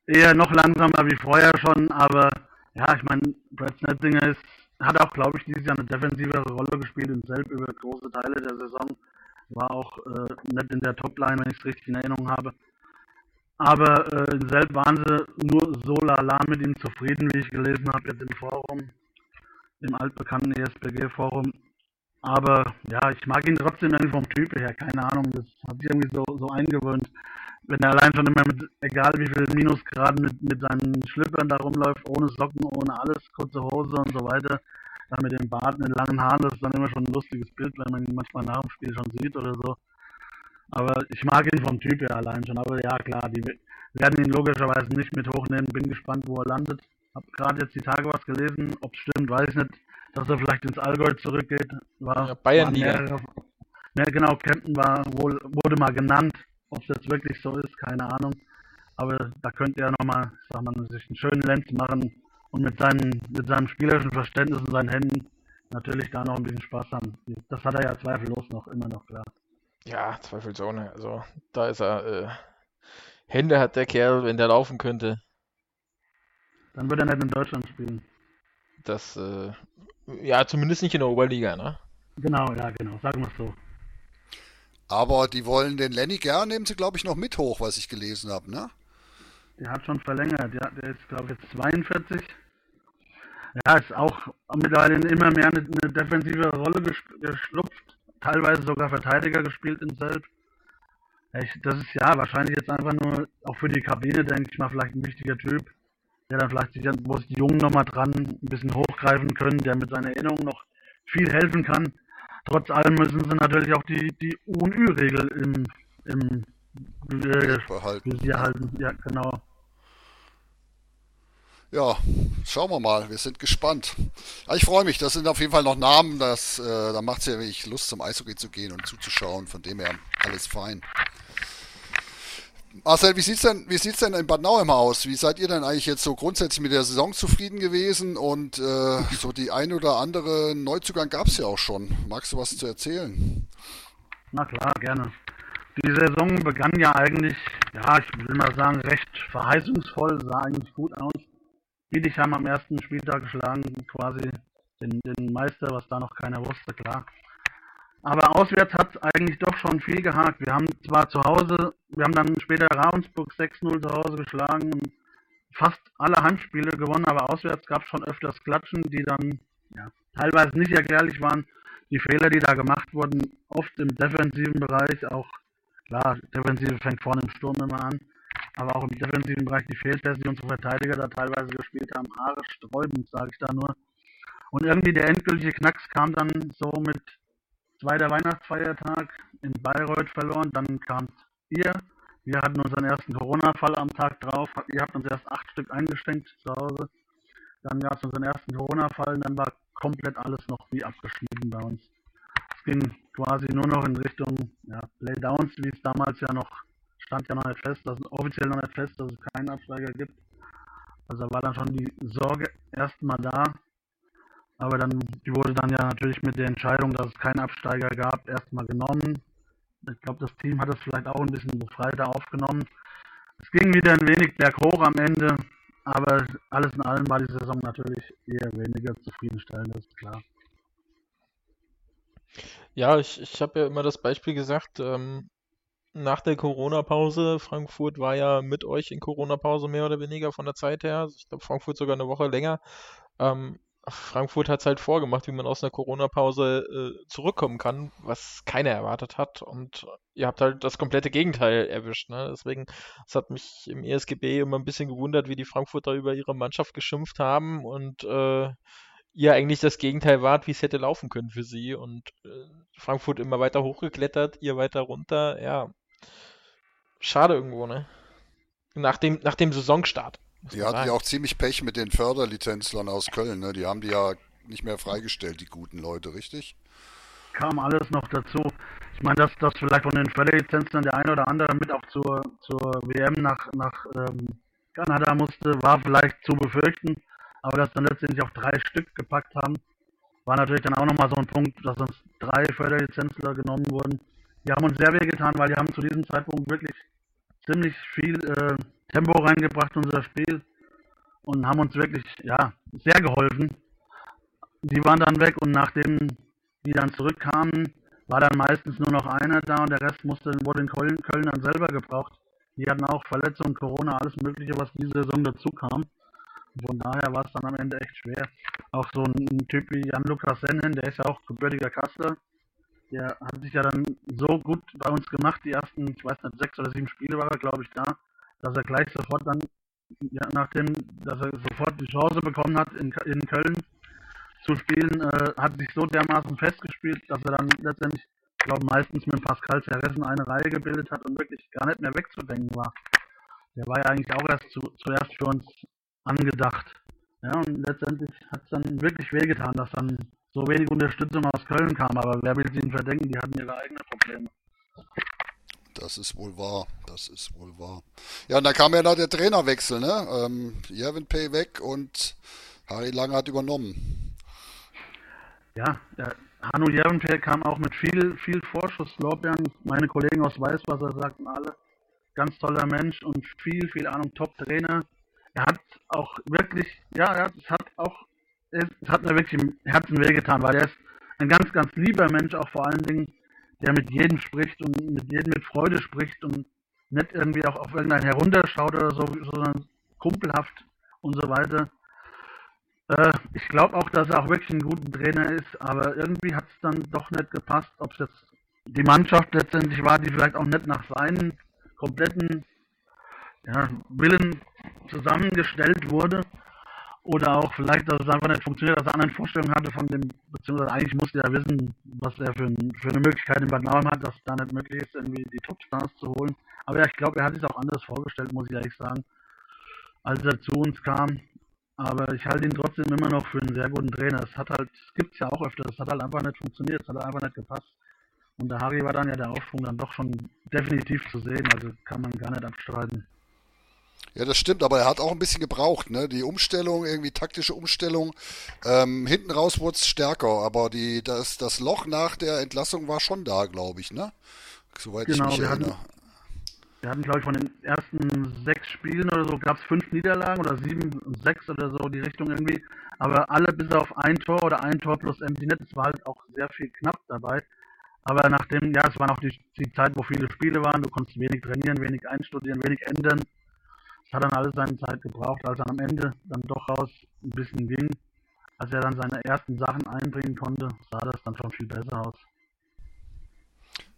eher noch langsamer wie vorher schon. Aber ja, ich meine, Brad Snetzinger ist, hat auch, glaube ich, dieses Jahr eine defensivere Rolle gespielt in Selb über große Teile der Saison. War auch äh, nicht in der Topline, wenn ich es richtig in Erinnerung habe. Aber äh, selbst waren sie nur so lala mit ihm zufrieden, wie ich gelesen habe jetzt im Forum, im altbekannten ESPG-Forum. Aber ja, ich mag ihn trotzdem irgendwie vom Typ her, keine Ahnung, das hat sich irgendwie so, so eingewöhnt. Wenn er allein schon immer mit, egal wie viel Minusgraden, mit, mit seinen Schlüppern da rumläuft, ohne Socken, ohne alles, kurze Hose und so weiter, dann mit dem Bart, mit langen Haaren, das ist dann immer schon ein lustiges Bild, wenn man ihn manchmal nach dem Spiel schon sieht oder so. Aber ich mag ihn vom Typ her allein schon. Aber ja, klar, die werden ihn logischerweise nicht mit hochnehmen. Bin gespannt, wo er landet. Hab gerade jetzt die Tage was gelesen. Ob es stimmt, weiß ich nicht. Dass er vielleicht ins Allgäu zurückgeht. War, ja, Bayern mehrere, ja, genau, Kempten war wohl, wurde mal genannt. Ob es jetzt wirklich so ist, keine Ahnung. Aber da könnte er nochmal, sag mal, sich einen schönen Lenz machen und mit, seinen, mit seinem spielerischen Verständnis und seinen Händen natürlich da noch ein bisschen Spaß haben. Das hat er ja zweifellos noch, immer noch klar. Ja, zweifelsohne. Also da ist er. Äh, Hände hat der Kerl, wenn der laufen könnte. Dann würde er nicht in Deutschland spielen. Das, äh, ja, zumindest nicht in der Oberliga, ne? Genau, ja, genau, sagen wir es so. Aber die wollen den Lenny gern, nehmen sie, glaube ich, noch mit hoch, was ich gelesen habe, ne? Der hat schon verlängert, ja, der ist, glaube ich, jetzt 42. Ja, ist auch mittlerweile immer mehr eine, eine defensive Rolle geschlupft teilweise sogar Verteidiger gespielt in Selb. das ist ja wahrscheinlich jetzt einfach nur, auch für die Kabine, denke ich mal, vielleicht ein wichtiger Typ, der dann vielleicht, sich, wo sich die Jungen nochmal dran ein bisschen hochgreifen können, der mit seiner Erinnerung noch viel helfen kann. Trotz allem müssen sie natürlich auch die, die U- und Ü-Regel im, im äh, behalten. Ja, genau. Ja, schauen wir mal. Wir sind gespannt. Aber ich freue mich. Das sind auf jeden Fall noch Namen. Das, äh, da macht es ja wirklich Lust, zum Eishockey zu gehen und zuzuschauen. Von dem her alles fein. Marcel, wie sieht's denn, wie sieht's denn in Bad Nauheim aus? Wie seid ihr denn eigentlich jetzt so grundsätzlich mit der Saison zufrieden gewesen? Und äh, so die ein oder andere Neuzugang gab es ja auch schon. Magst du was zu erzählen? Na klar, gerne. Die Saison begann ja eigentlich, ja, ich will mal sagen, recht verheißungsvoll, sah eigentlich gut aus. Bietigheim am ersten Spieltag geschlagen, quasi den, den Meister, was da noch keiner wusste, klar. Aber auswärts hat es eigentlich doch schon viel gehakt. Wir haben zwar zu Hause, wir haben dann später Ravensburg 6-0 zu Hause geschlagen und fast alle Heimspiele gewonnen, aber auswärts gab es schon öfters Klatschen, die dann ja, teilweise nicht erklärlich waren. Die Fehler, die da gemacht wurden, oft im defensiven Bereich, auch klar, Defensive fängt vorne im Sturm immer an, aber auch im defensiven Bereich die Fehlpässe, die unsere Verteidiger da teilweise gespielt haben, Haare sträubend, sage ich da nur. Und irgendwie der endgültige Knacks kam dann so mit zweiter Weihnachtsfeiertag in Bayreuth verloren, dann kam ihr. Wir hatten unseren ersten Corona-Fall am Tag drauf. Ihr habt uns erst acht Stück eingeschenkt zu Hause. Dann gab es unseren ersten Corona-Fall dann war komplett alles noch wie abgeschnitten bei uns. Es ging quasi nur noch in Richtung ja, Playdowns, wie es damals ja noch stand ja noch nicht fest, dass offiziell noch nicht fest, dass es keinen Absteiger gibt. Also war dann schon die Sorge erstmal da. Aber dann, die wurde dann ja natürlich mit der Entscheidung, dass es keinen Absteiger gab, erstmal genommen. Ich glaube, das Team hat es vielleicht auch ein bisschen befreiter aufgenommen. Es ging wieder ein wenig berghoch am Ende, aber alles in allem war die Saison natürlich eher weniger zufriedenstellend, das ist klar. Ja, ich, ich habe ja immer das Beispiel gesagt, ähm, nach der Corona-Pause, Frankfurt war ja mit euch in Corona-Pause mehr oder weniger von der Zeit her. Ich glaube, Frankfurt sogar eine Woche länger. Ähm, Frankfurt hat es halt vorgemacht, wie man aus einer Corona-Pause äh, zurückkommen kann, was keiner erwartet hat. Und ihr habt halt das komplette Gegenteil erwischt. Ne? Deswegen, es hat mich im ESGB immer ein bisschen gewundert, wie die Frankfurter über ihre Mannschaft geschimpft haben und äh, ihr eigentlich das Gegenteil wart, wie es hätte laufen können für sie. Und äh, Frankfurt immer weiter hochgeklettert, ihr weiter runter. Ja, schade irgendwo, ne? Nach dem, nach dem Saisonstart. Die hatten ja auch ziemlich Pech mit den Förderlizenzlern aus Köln, ne? Die haben die ja nicht mehr freigestellt, die guten Leute, richtig? Kam alles noch dazu. Ich meine, dass das vielleicht von den Förderlizenzen der eine oder andere mit auch zur, zur WM nach, nach ähm, Kanada musste, war vielleicht zu befürchten. Aber dass dann letztendlich auch drei Stück gepackt haben, war natürlich dann auch nochmal so ein Punkt, dass uns drei Förderlizenzler genommen wurden. Die haben uns sehr weh getan, weil die haben zu diesem Zeitpunkt wirklich ziemlich viel äh, Tempo reingebracht in unser Spiel und haben uns wirklich ja, sehr geholfen. Die waren dann weg und nachdem die dann zurückkamen, war dann meistens nur noch einer da und der Rest musste, wurde in Köln, Köln dann selber gebraucht. Die hatten auch Verletzungen, Corona, alles Mögliche, was diese Saison dazu kam. Von daher war es dann am Ende echt schwer. Auch so ein Typ wie Jan-Lukas Sennen, der ist ja auch gebürtiger Kassler. Der hat sich ja dann so gut bei uns gemacht, die ersten, ich weiß nicht, sechs oder sieben Spiele war er, glaube ich, da, dass er gleich sofort dann, ja, nachdem, dass er sofort die Chance bekommen hat, in, in Köln zu spielen, äh, hat sich so dermaßen festgespielt, dass er dann letztendlich, ich glaube, meistens mit Pascal Zerressen eine Reihe gebildet hat und wirklich gar nicht mehr wegzudenken war. Der war ja eigentlich auch erst zu, zuerst für uns angedacht. Ja, und letztendlich hat es dann wirklich wehgetan, dass dann so wenig Unterstützung aus Köln kam. Aber wer will sie ihnen verdenken, die hatten ihre eigenen Probleme. Das ist wohl wahr. Das ist wohl wahr. Ja, und dann kam ja noch der Trainerwechsel, ne? Ähm, Jervin Pay weg und Harry Lange hat übernommen. Ja, der Hanno Jervenpay kam auch mit viel, viel Vorschusslorbeeren. Meine Kollegen aus Weißwasser sagten alle, ganz toller Mensch und viel, viel Ahnung, Top-Trainer. Er hat auch wirklich, ja, es hat auch, es hat mir wirklich im Herzen wehgetan, weil er ist ein ganz, ganz lieber Mensch, auch vor allen Dingen der mit jedem spricht und mit jedem mit Freude spricht und nicht irgendwie auch auf irgendeinen herunterschaut oder so, sondern kumpelhaft und so weiter. Äh, ich glaube auch, dass er auch wirklich ein guter Trainer ist, aber irgendwie hat es dann doch nicht gepasst, ob es jetzt die Mannschaft letztendlich war, die vielleicht auch nicht nach seinen kompletten ja, Willen zusammengestellt wurde oder auch vielleicht, dass es einfach nicht funktioniert, dass er andere Vorstellungen hatte von dem, beziehungsweise eigentlich musste er wissen, was er für, ein, für eine Möglichkeit in Bad Nauheim hat, dass es da nicht möglich ist, irgendwie die Topstars zu holen. Aber ja, ich glaube, er hat sich auch anders vorgestellt, muss ich ehrlich sagen, als er zu uns kam. Aber ich halte ihn trotzdem immer noch für einen sehr guten Trainer. Es hat halt, es gibt es ja auch öfter, es hat halt einfach nicht funktioniert, es hat einfach nicht gepasst. Und der Harry war dann ja der Aufschwung dann doch schon definitiv zu sehen, also kann man gar nicht abstreiten. Ja, das stimmt, aber er hat auch ein bisschen gebraucht, ne? Die Umstellung, irgendwie taktische Umstellung. Ähm, hinten raus wurde es stärker, aber die, das, das Loch nach der Entlassung war schon da, glaube ich, ne? Soweit genau, ich mich wir erinnere. Hatten, wir hatten, glaube ich, von den ersten sechs Spielen oder so gab es fünf Niederlagen oder sieben, sechs oder so, die Richtung irgendwie. Aber alle bis auf ein Tor oder ein Tor plus Empty Net, es war halt auch sehr viel knapp dabei. Aber nachdem, ja, es war noch die, die Zeit, wo viele Spiele waren, du konntest wenig trainieren, wenig einstudieren, wenig ändern. Es hat dann alles seine Zeit gebraucht, als er am Ende dann doch raus ein bisschen ging. Als er dann seine ersten Sachen einbringen konnte, sah das dann schon viel besser aus.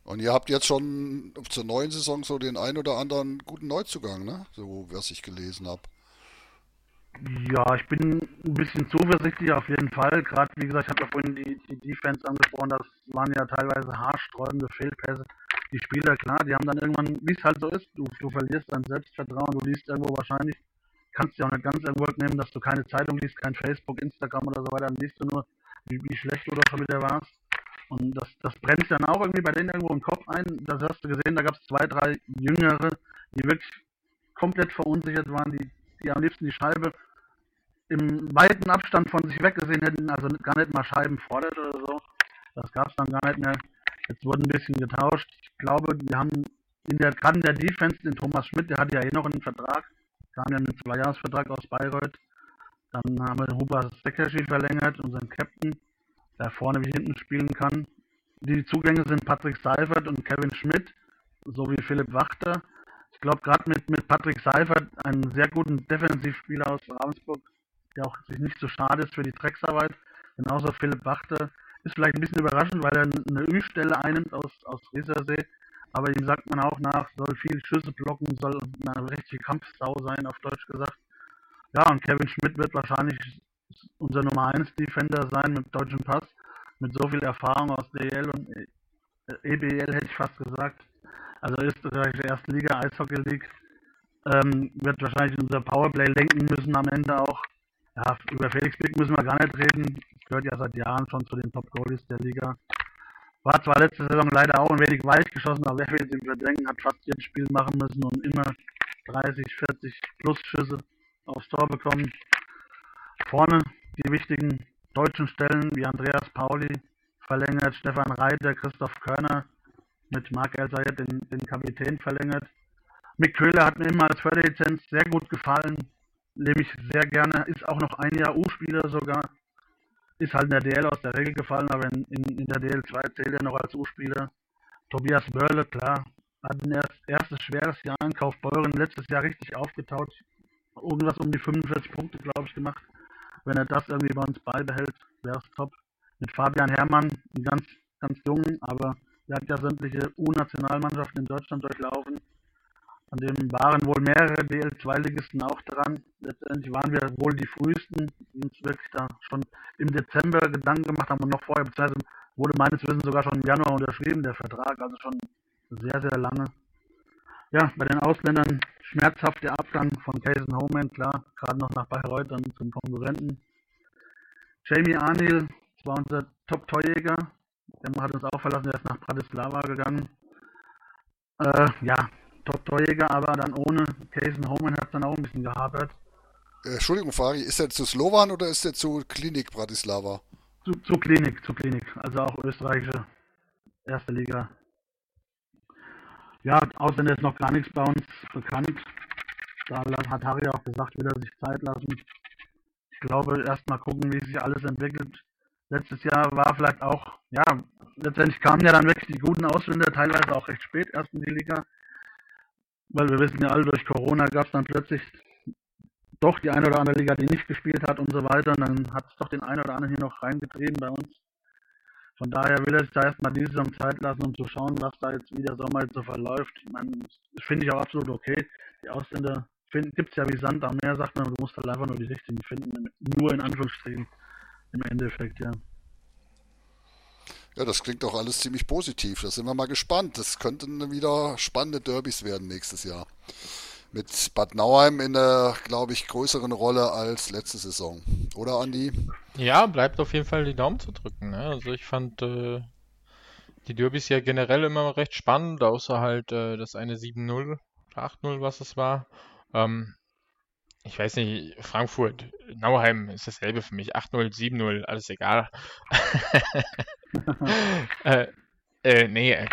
Und ihr habt jetzt schon zur neuen Saison so den ein oder anderen guten Neuzugang, ne? So, was ich gelesen habe. Ja, ich bin ein bisschen zuversichtlich auf jeden Fall. Gerade, wie gesagt, ich habe ja vorhin die, die Defense angesprochen, das waren ja teilweise haarsträubende Fehlpässe. Die Spieler, klar, die haben dann irgendwann, wie es halt so ist, du, du verlierst dein Selbstvertrauen, du liest irgendwo wahrscheinlich, kannst du auch nicht ganz irgendwo nehmen, dass du keine Zeitung liest, kein Facebook, Instagram oder so weiter, dann liest du nur, wie, wie schlecht du da schon wieder warst. Und das, das brennt dann auch irgendwie bei denen irgendwo im Kopf ein. Das hast du gesehen, da gab es zwei, drei Jüngere, die wirklich komplett verunsichert waren, die, die am liebsten die Scheibe im weiten Abstand von sich weggesehen hätten, also gar nicht mal Scheiben fordert oder so. Das gab es dann gar nicht mehr. Jetzt wurde ein bisschen getauscht. Ich glaube, wir haben in der, gerade in der Defense den Thomas Schmidt, der hatte ja eh noch einen Vertrag, kam ja einen Zweijahresvertrag aus Bayreuth. Dann haben wir Huber Sekerschi verlängert, unseren Captain, der vorne wie hinten spielen kann. Die Zugänge sind Patrick Seifert und Kevin Schmidt, sowie Philipp Wachter. Ich glaube, gerade mit, mit Patrick Seifert, einen sehr guten Defensivspieler aus Ravensburg, der auch sich nicht so schade ist für die Drecksarbeit. Genauso Philipp Wachter ist vielleicht ein bisschen überraschend, weil er eine Ü-Stelle einnimmt aus, aus Riesersee. Aber ihm sagt man auch nach, soll viel Schüsse blocken, soll eine richtige Kampfsau sein, auf Deutsch gesagt. Ja, und Kevin Schmidt wird wahrscheinlich unser Nummer 1 Defender sein mit deutschem Pass, mit so viel Erfahrung aus DL und EBL hätte ich fast gesagt. Also österreichische erste Liga, Eishockey League, ähm, wird wahrscheinlich unser Powerplay lenken müssen am Ende auch. Ja, über Felix Blick müssen wir gar nicht reden. Gehört ja seit Jahren schon zu den Top Goalies der Liga. War zwar letzte Saison leider auch ein wenig weich geschossen, aber wer will es ihm verdrängen, hat fast jedes Spiel machen müssen und immer 30, 40 plus Schüsse aufs Tor bekommen. Vorne die wichtigen deutschen Stellen wie Andreas Pauli verlängert, Stefan Reiter, Christoph Körner mit Marc Elsayed den, den Kapitän verlängert. Mick Köhler hat mir immer als Förderlizenz sehr gut gefallen, nehme ich sehr gerne, ist auch noch ein Jahr U-Spieler sogar. Ist halt in der DL aus der Regel gefallen, aber in, in, in der DL2 zählt er noch als U-Spieler. Tobias Börle, klar, hat ein erst, erstes schweres Jahr in Kaufbeuren letztes Jahr richtig aufgetaut. Irgendwas um die 45 Punkte, glaube ich, gemacht. Wenn er das irgendwie bei uns beibehält, wäre es top. Mit Fabian Herrmann, ein ganz, ganz jungen, aber er hat ja sämtliche U-Nationalmannschaften in Deutschland durchlaufen. An dem waren wohl mehrere DL2-Ligisten auch dran. Letztendlich waren wir wohl die frühesten, die uns wirklich da schon im Dezember Gedanken gemacht haben und noch vorher, beziehungsweise wurde meines Wissens sogar schon im Januar unterschrieben, der Vertrag, also schon sehr, sehr lange. Ja, bei den Ausländern schmerzhaft der Abgang von Cason Homan, klar, gerade noch nach Bayreuth, dann zum Konkurrenten. Jamie Arnil, das war unser Top-Torjäger, der hat uns auch verlassen, der ist nach Bratislava gegangen. Äh, ja, Top-Torjäger, aber dann ohne Cason Homan hat es dann auch ein bisschen gehabert. Äh, Entschuldigung, Fari, ist er zu Slowan oder ist er zu Klinik Bratislava? Zu, zu Klinik, zu Klinik, also auch österreichische erste Liga. Ja, Ausländer ist noch gar nichts bei uns bekannt. Da hat Harry auch gesagt, will er sich Zeit lassen. Ich glaube, erst mal gucken, wie sich alles entwickelt. Letztes Jahr war vielleicht auch, ja, letztendlich kamen ja dann wirklich die guten Ausländer, teilweise auch recht spät erst in die Liga weil wir wissen ja alle, durch Corona gab es dann plötzlich doch die eine oder andere Liga, die nicht gespielt hat und so weiter. Und dann hat es doch den einen oder anderen hier noch reingetrieben bei uns. Von daher will er sich da erstmal diese Saison Zeit lassen, um zu schauen, was da jetzt wie der Sommer jetzt so verläuft. Ich meine, das finde ich auch absolut okay. Die Ausländer gibt es ja wie Sand am Meer, sagt man, du musst halt einfach nur die richtigen finden. Nur in Anführungsstrichen im Endeffekt, ja. Ja, das klingt doch alles ziemlich positiv. Da sind wir mal gespannt. Das könnten wieder spannende Derbys werden nächstes Jahr. Mit Bad Nauheim in der, glaube ich, größeren Rolle als letzte Saison. Oder, Andi? Ja, bleibt auf jeden Fall die Daumen zu drücken. Ne? Also ich fand äh, die Derbys ja generell immer recht spannend, außer halt äh, das eine 7-0 8-0, was es war. Ähm, ich weiß nicht, Frankfurt, Nauheim ist dasselbe für mich. 8-0, 7-0, alles egal. äh, äh, nee, äh,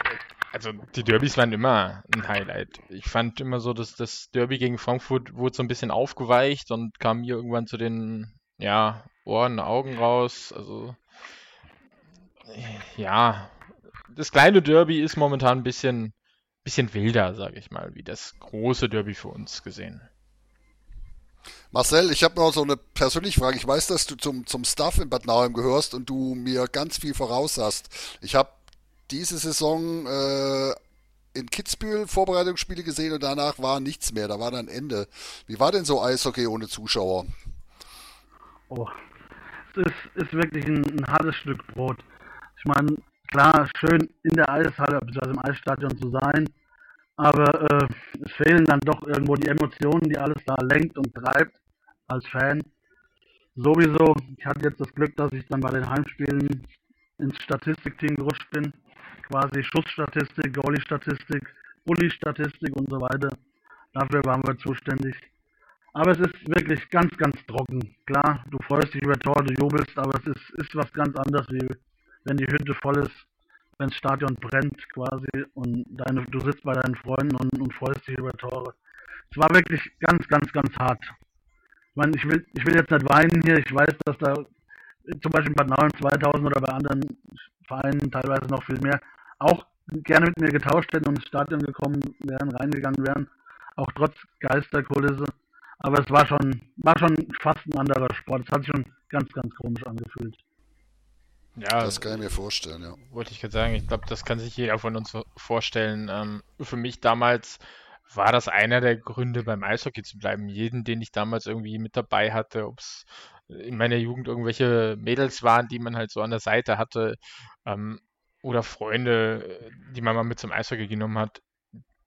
also die Derbys waren immer ein Highlight. Ich fand immer so, dass das Derby gegen Frankfurt wurde so ein bisschen aufgeweicht und kam mir irgendwann zu den ja, Ohren, Augen raus. Also ja, das kleine Derby ist momentan ein bisschen, bisschen wilder, sage ich mal, wie das große Derby für uns gesehen. Marcel, ich habe noch so eine persönliche Frage. Ich weiß, dass du zum, zum Staff in Bad Nauheim gehörst und du mir ganz viel voraus hast. Ich habe diese Saison äh, in Kitzbühel Vorbereitungsspiele gesehen und danach war nichts mehr. Da war dann Ende. Wie war denn so Eishockey ohne Zuschauer? Oh, es ist, ist wirklich ein, ein hartes Stück Brot. Ich meine, klar, schön in der Eishalle, bzw. im Eisstadion zu sein, aber äh, es fehlen dann doch irgendwo die Emotionen, die alles da lenkt und treibt als Fan. Sowieso, ich hatte jetzt das Glück, dass ich dann bei den Heimspielen ins Statistikteam gerutscht bin. Quasi Schussstatistik, Goalie-Statistik, Bulli-Statistik und so weiter. Dafür waren wir zuständig. Aber es ist wirklich ganz, ganz trocken. Klar, du freust dich über Tor, du jubelst, aber es ist, ist was ganz anderes, wie wenn die Hütte voll ist, wenn das Stadion brennt quasi und deine, du sitzt bei deinen Freunden und, und freust dich über Tore. Es war wirklich ganz, ganz, ganz hart. Ich meine, ich will, ich will jetzt nicht weinen hier. Ich weiß, dass da zum Beispiel bei Nauen 2000 oder bei anderen Vereinen teilweise noch viel mehr auch gerne mit mir getauscht hätten und ins Stadion gekommen wären, reingegangen wären. Auch trotz Geisterkulisse. Aber es war schon, war schon fast ein anderer Sport. Es hat sich schon ganz, ganz komisch angefühlt. Ja, das kann ich mir vorstellen, ja. Wollte ich gerade sagen, ich glaube, das kann sich jeder von uns vorstellen. Ähm, für mich damals war das einer der Gründe, beim Eishockey zu bleiben. Jeden, den ich damals irgendwie mit dabei hatte, ob es in meiner Jugend irgendwelche Mädels waren, die man halt so an der Seite hatte, ähm, oder Freunde, die man mal mit zum Eishockey genommen hat,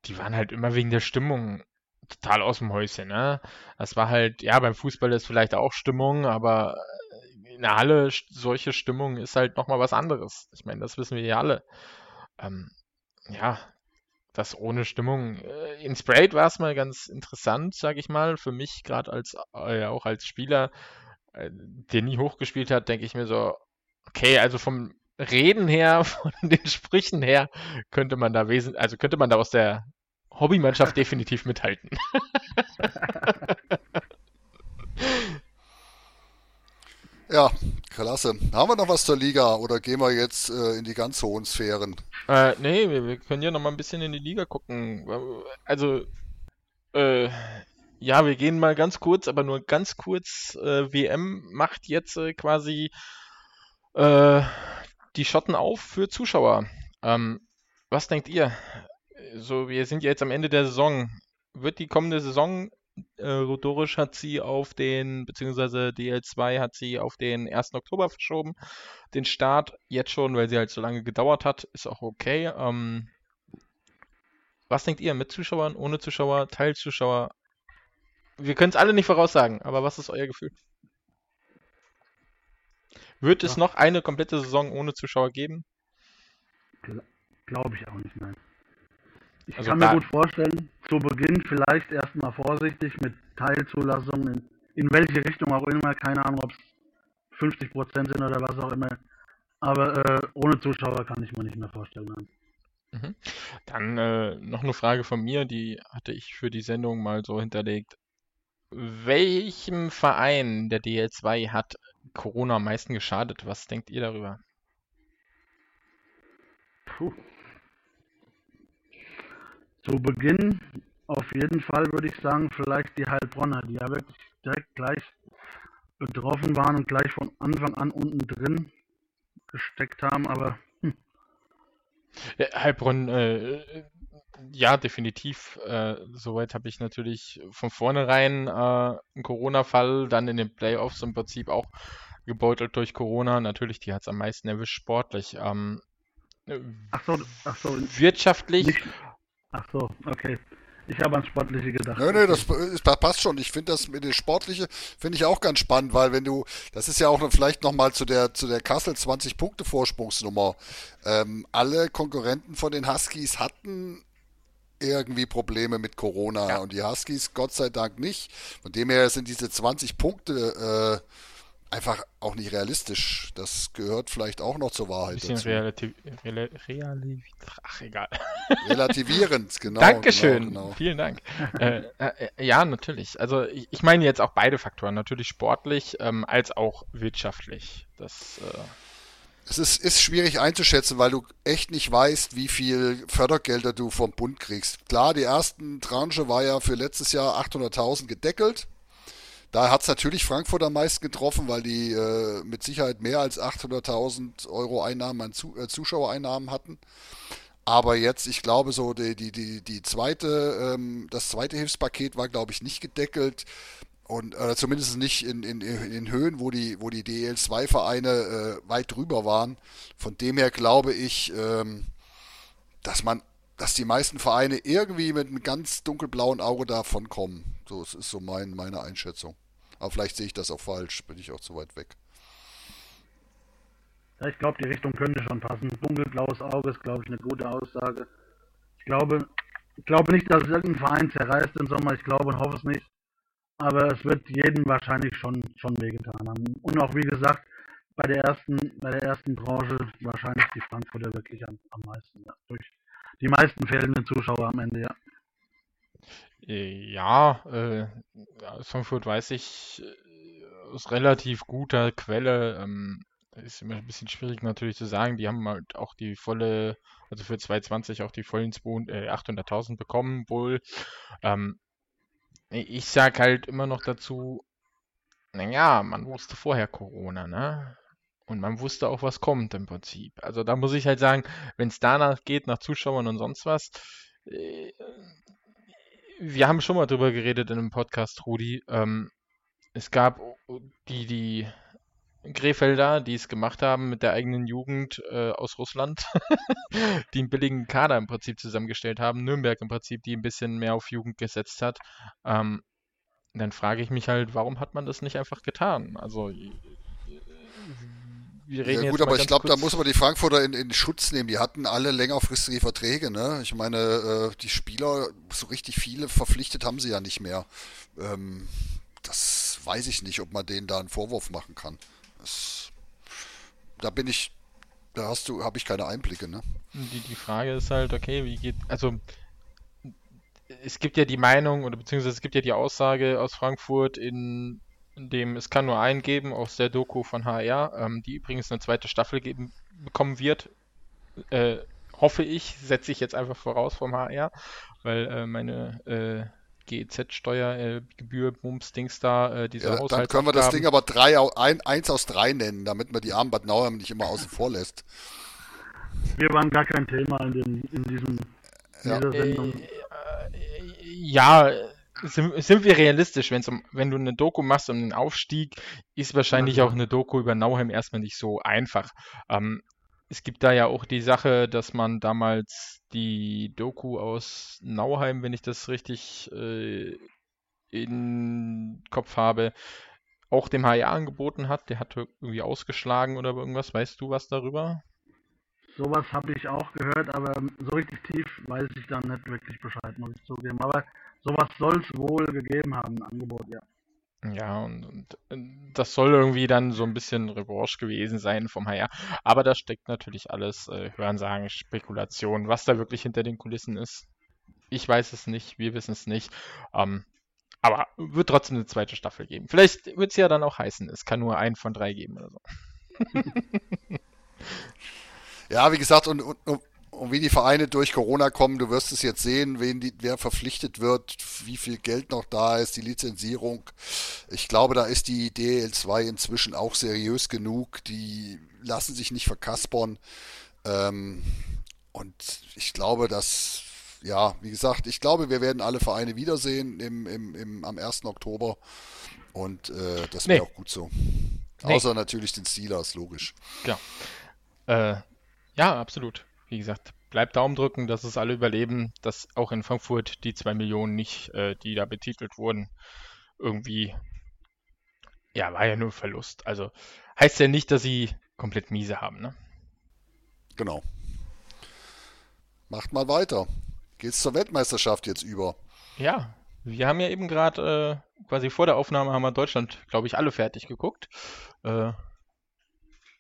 die waren halt immer wegen der Stimmung total aus dem Häuschen. Ne? Das war halt, ja, beim Fußball ist vielleicht auch Stimmung, aber in der Halle solche Stimmung ist halt nochmal was anderes. Ich meine, das wissen wir ja alle. Ähm, ja, das ohne Stimmung. Äh, in Sprayed war es mal ganz interessant, sage ich mal. Für mich, gerade als äh, auch als Spieler, äh, der nie hochgespielt hat, denke ich mir so, okay, also vom Reden her, von den Sprüchen her, könnte man da wesentlich, also könnte man da aus der Hobbymannschaft definitiv mithalten. Ja, klasse. Haben wir noch was zur Liga oder gehen wir jetzt äh, in die ganz hohen Sphären? Äh, nee, wir, wir können ja noch mal ein bisschen in die Liga gucken. Also, äh, ja, wir gehen mal ganz kurz, aber nur ganz kurz. Äh, WM macht jetzt äh, quasi äh, die Schotten auf für Zuschauer. Ähm, was denkt ihr? So, wir sind ja jetzt am Ende der Saison. Wird die kommende Saison äh, Rodorisch hat sie auf den, beziehungsweise DL2 hat sie auf den 1. Oktober verschoben. Den Start jetzt schon, weil sie halt so lange gedauert hat, ist auch okay. Ähm, was denkt ihr mit Zuschauern, ohne Zuschauer, Teilzuschauer? Wir können es alle nicht voraussagen, aber was ist euer Gefühl? Wird es ja. noch eine komplette Saison ohne Zuschauer geben? Glaube ich auch nicht, nein. Ich also kann mir gut vorstellen, zu Beginn vielleicht erstmal vorsichtig mit Teilzulassungen, in, in welche Richtung auch immer, keine Ahnung, ob es 50 Prozent sind oder was auch immer. Aber äh, ohne Zuschauer kann ich mir nicht mehr vorstellen. Mhm. Dann äh, noch eine Frage von mir, die hatte ich für die Sendung mal so hinterlegt. Welchem Verein der DL2 hat Corona am meisten geschadet? Was denkt ihr darüber? Puh. Zu Beginn auf jeden Fall würde ich sagen, vielleicht die Heilbronner, die ja wirklich direkt gleich betroffen waren und gleich von Anfang an unten drin gesteckt haben, aber hm. ja, Heilbronn, äh, ja, definitiv. Äh, soweit habe ich natürlich von vornherein äh, einen Corona-Fall, dann in den Playoffs im Prinzip auch gebeutelt durch Corona. Natürlich, die hat es am meisten erwischt sportlich. Ähm, ach so, ach so. Wirtschaftlich. Nicht, Ach so, okay. Ich habe ans Sportliche gedacht. Nö, nö, das, das passt schon. Ich finde das mit dem Sportliche finde ich auch ganz spannend, weil wenn du, das ist ja auch vielleicht nochmal zu der, zu der Kassel 20 Punkte Vorsprungsnummer. Ähm, alle Konkurrenten von den Huskies hatten irgendwie Probleme mit Corona ja. und die Huskies Gott sei Dank nicht. Von dem her sind diese 20 Punkte äh, einfach auch nicht realistisch. Das gehört vielleicht auch noch zur Wahrheit. Ein bisschen relativ, rel relativ, ach egal. Relativierend, genau. Dankeschön, genau, genau. vielen Dank. äh, äh, ja, natürlich. Also ich, ich, meine jetzt auch beide Faktoren, natürlich sportlich ähm, als auch wirtschaftlich. Das äh es ist, ist schwierig einzuschätzen, weil du echt nicht weißt, wie viel Fördergelder du vom Bund kriegst. Klar, die ersten Tranche war ja für letztes Jahr 800.000 gedeckelt. Da hat es natürlich Frankfurt am meisten getroffen, weil die äh, mit Sicherheit mehr als 800.000 Euro Einnahmen an Zu äh, Zuschauereinnahmen hatten. Aber jetzt, ich glaube, so die, die, die, die zweite, ähm, das zweite Hilfspaket war, glaube ich, nicht gedeckelt. Und äh, zumindest nicht in, in, in Höhen, wo die, wo die DL2-Vereine äh, weit drüber waren. Von dem her glaube ich, ähm, dass man, dass die meisten Vereine irgendwie mit einem ganz dunkelblauen Auge davon kommen. So, es ist so mein, meine Einschätzung. Aber vielleicht sehe ich das auch falsch, bin ich auch zu weit weg. Ja, ich glaube, die Richtung könnte schon passen. Dunkelblaues Auge ist, glaube ich, eine gute Aussage. Ich glaube, ich glaube nicht, dass es irgendein Verein zerreißt im Sommer. Ich glaube und hoffe es nicht. Aber es wird jedem wahrscheinlich schon, schon wehgetan haben. Und auch wie gesagt, bei der ersten, bei der ersten Branche wahrscheinlich die Frankfurter wirklich am, am meisten, ja. Durch die meisten fehlenden Zuschauer am Ende, ja. Äh, ja, äh, Frankfurt weiß ich äh, aus relativ guter Quelle, ähm, ist immer ein bisschen schwierig natürlich zu sagen, die haben halt auch die volle, also für 2020 auch die vollen 800.000 bekommen wohl. Ähm, ich sag halt immer noch dazu, naja, man wusste vorher Corona, ne? Und man wusste auch, was kommt im Prinzip. Also da muss ich halt sagen, wenn es danach geht, nach Zuschauern und sonst was, äh, wir haben schon mal drüber geredet in einem Podcast, Rudi. Ähm, es gab die, die Krefelder, die es gemacht haben mit der eigenen Jugend äh, aus Russland, die einen billigen Kader im Prinzip zusammengestellt haben. Nürnberg im Prinzip, die ein bisschen mehr auf Jugend gesetzt hat. Ähm, dann frage ich mich halt, warum hat man das nicht einfach getan? Also wir reden ja, gut, aber ich glaube, da muss man die Frankfurter in, in, Schutz nehmen. Die hatten alle längerfristige Verträge. Ne? Ich meine, äh, die Spieler, so richtig viele verpflichtet haben sie ja nicht mehr. Ähm, das weiß ich nicht, ob man denen da einen Vorwurf machen kann. Das, da bin ich, da hast du, habe ich keine Einblicke, ne? Die, die Frage ist halt, okay, wie geht, also es gibt ja die Meinung oder beziehungsweise es gibt ja die Aussage aus Frankfurt in dem es kann nur einen geben aus der Doku von HR, ähm, die übrigens eine zweite Staffel geben bekommen wird. Äh, hoffe ich, setze ich jetzt einfach voraus vom HR, weil äh, meine äh, GEZ-Steuergebühr, Bums, Dings da, äh, diese ja, Dann können wir das Ding aber drei, ein, eins aus drei nennen, damit man die armen Bad Nauheim nicht immer außen vor lässt. Wir waren gar kein Thema in, den, in diesem in ja. dieser Sendung. Äh, äh, ja, sind, sind, wir realistisch, wenn's um, wenn du eine Doku machst um den Aufstieg, ist wahrscheinlich ja. auch eine Doku über Nauheim erstmal nicht so einfach. Ähm, es gibt da ja auch die Sache, dass man damals die Doku aus Nauheim, wenn ich das richtig äh, in Kopf habe, auch dem HR angeboten hat. Der hat irgendwie ausgeschlagen oder irgendwas. Weißt du was darüber? Sowas habe ich auch gehört, aber so richtig tief weiß ich dann nicht wirklich Bescheid, muss ich zugeben. Aber sowas soll es wohl gegeben haben, ein Angebot, ja. Ja, und, und, das soll irgendwie dann so ein bisschen Revanche gewesen sein vom HR. Aber da steckt natürlich alles, äh, Hörensagen, Spekulation, was da wirklich hinter den Kulissen ist. Ich weiß es nicht, wir wissen es nicht. Ähm, aber wird trotzdem eine zweite Staffel geben. Vielleicht wird es ja dann auch heißen, es kann nur ein von drei geben oder so. ja, wie gesagt, und, und, und wie die Vereine durch Corona kommen, du wirst es jetzt sehen, wen die, wer verpflichtet wird, wie viel Geld noch da ist, die Lizenzierung. Ich glaube, da ist die DL2 inzwischen auch seriös genug. Die lassen sich nicht verkaspern. Ähm, und ich glaube, dass, ja, wie gesagt, ich glaube, wir werden alle Vereine wiedersehen im, im, im, am 1. Oktober. Und äh, das wäre nee. auch gut so. Nee. Außer natürlich den Steelers, logisch. Ja. Äh, ja, absolut wie gesagt, bleibt Daumen drücken, dass es alle überleben, dass auch in Frankfurt die zwei Millionen nicht, äh, die da betitelt wurden, irgendwie, ja, war ja nur Verlust. Also heißt ja nicht, dass sie komplett miese haben, ne? Genau. Macht mal weiter. Geht's zur Weltmeisterschaft jetzt über? Ja, wir haben ja eben gerade äh, quasi vor der Aufnahme haben wir Deutschland, glaube ich, alle fertig geguckt. Äh,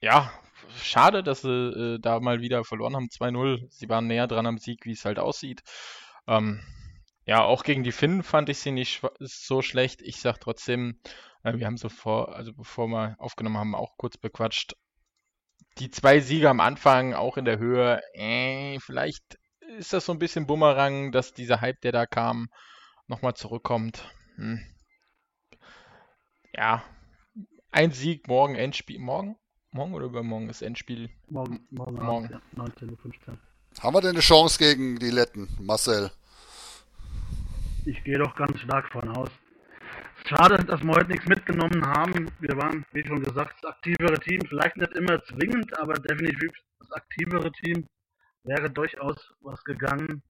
ja, schade, dass sie äh, da mal wieder verloren haben, 2-0. Sie waren näher dran am Sieg, wie es halt aussieht. Ähm, ja, auch gegen die Finnen fand ich sie nicht so schlecht. Ich sag trotzdem, äh, wir haben so vor, also bevor wir aufgenommen haben, auch kurz bequatscht. Die zwei Siege am Anfang, auch in der Höhe, äh, vielleicht ist das so ein bisschen Bumerang, dass dieser Hype, der da kam, nochmal zurückkommt. Hm. Ja, ein Sieg morgen, Endspiel. Morgen? Morgen oder übermorgen ist Endspiel? Morgen, morgen, morgen. Ja, 19.15 Uhr. Haben wir denn eine Chance gegen die Letten, Marcel? Ich gehe doch ganz stark von aus. Schade, dass wir heute nichts mitgenommen haben. Wir waren, wie schon gesagt, das aktivere Team. Vielleicht nicht immer zwingend, aber definitiv das aktivere Team wäre durchaus was gegangen.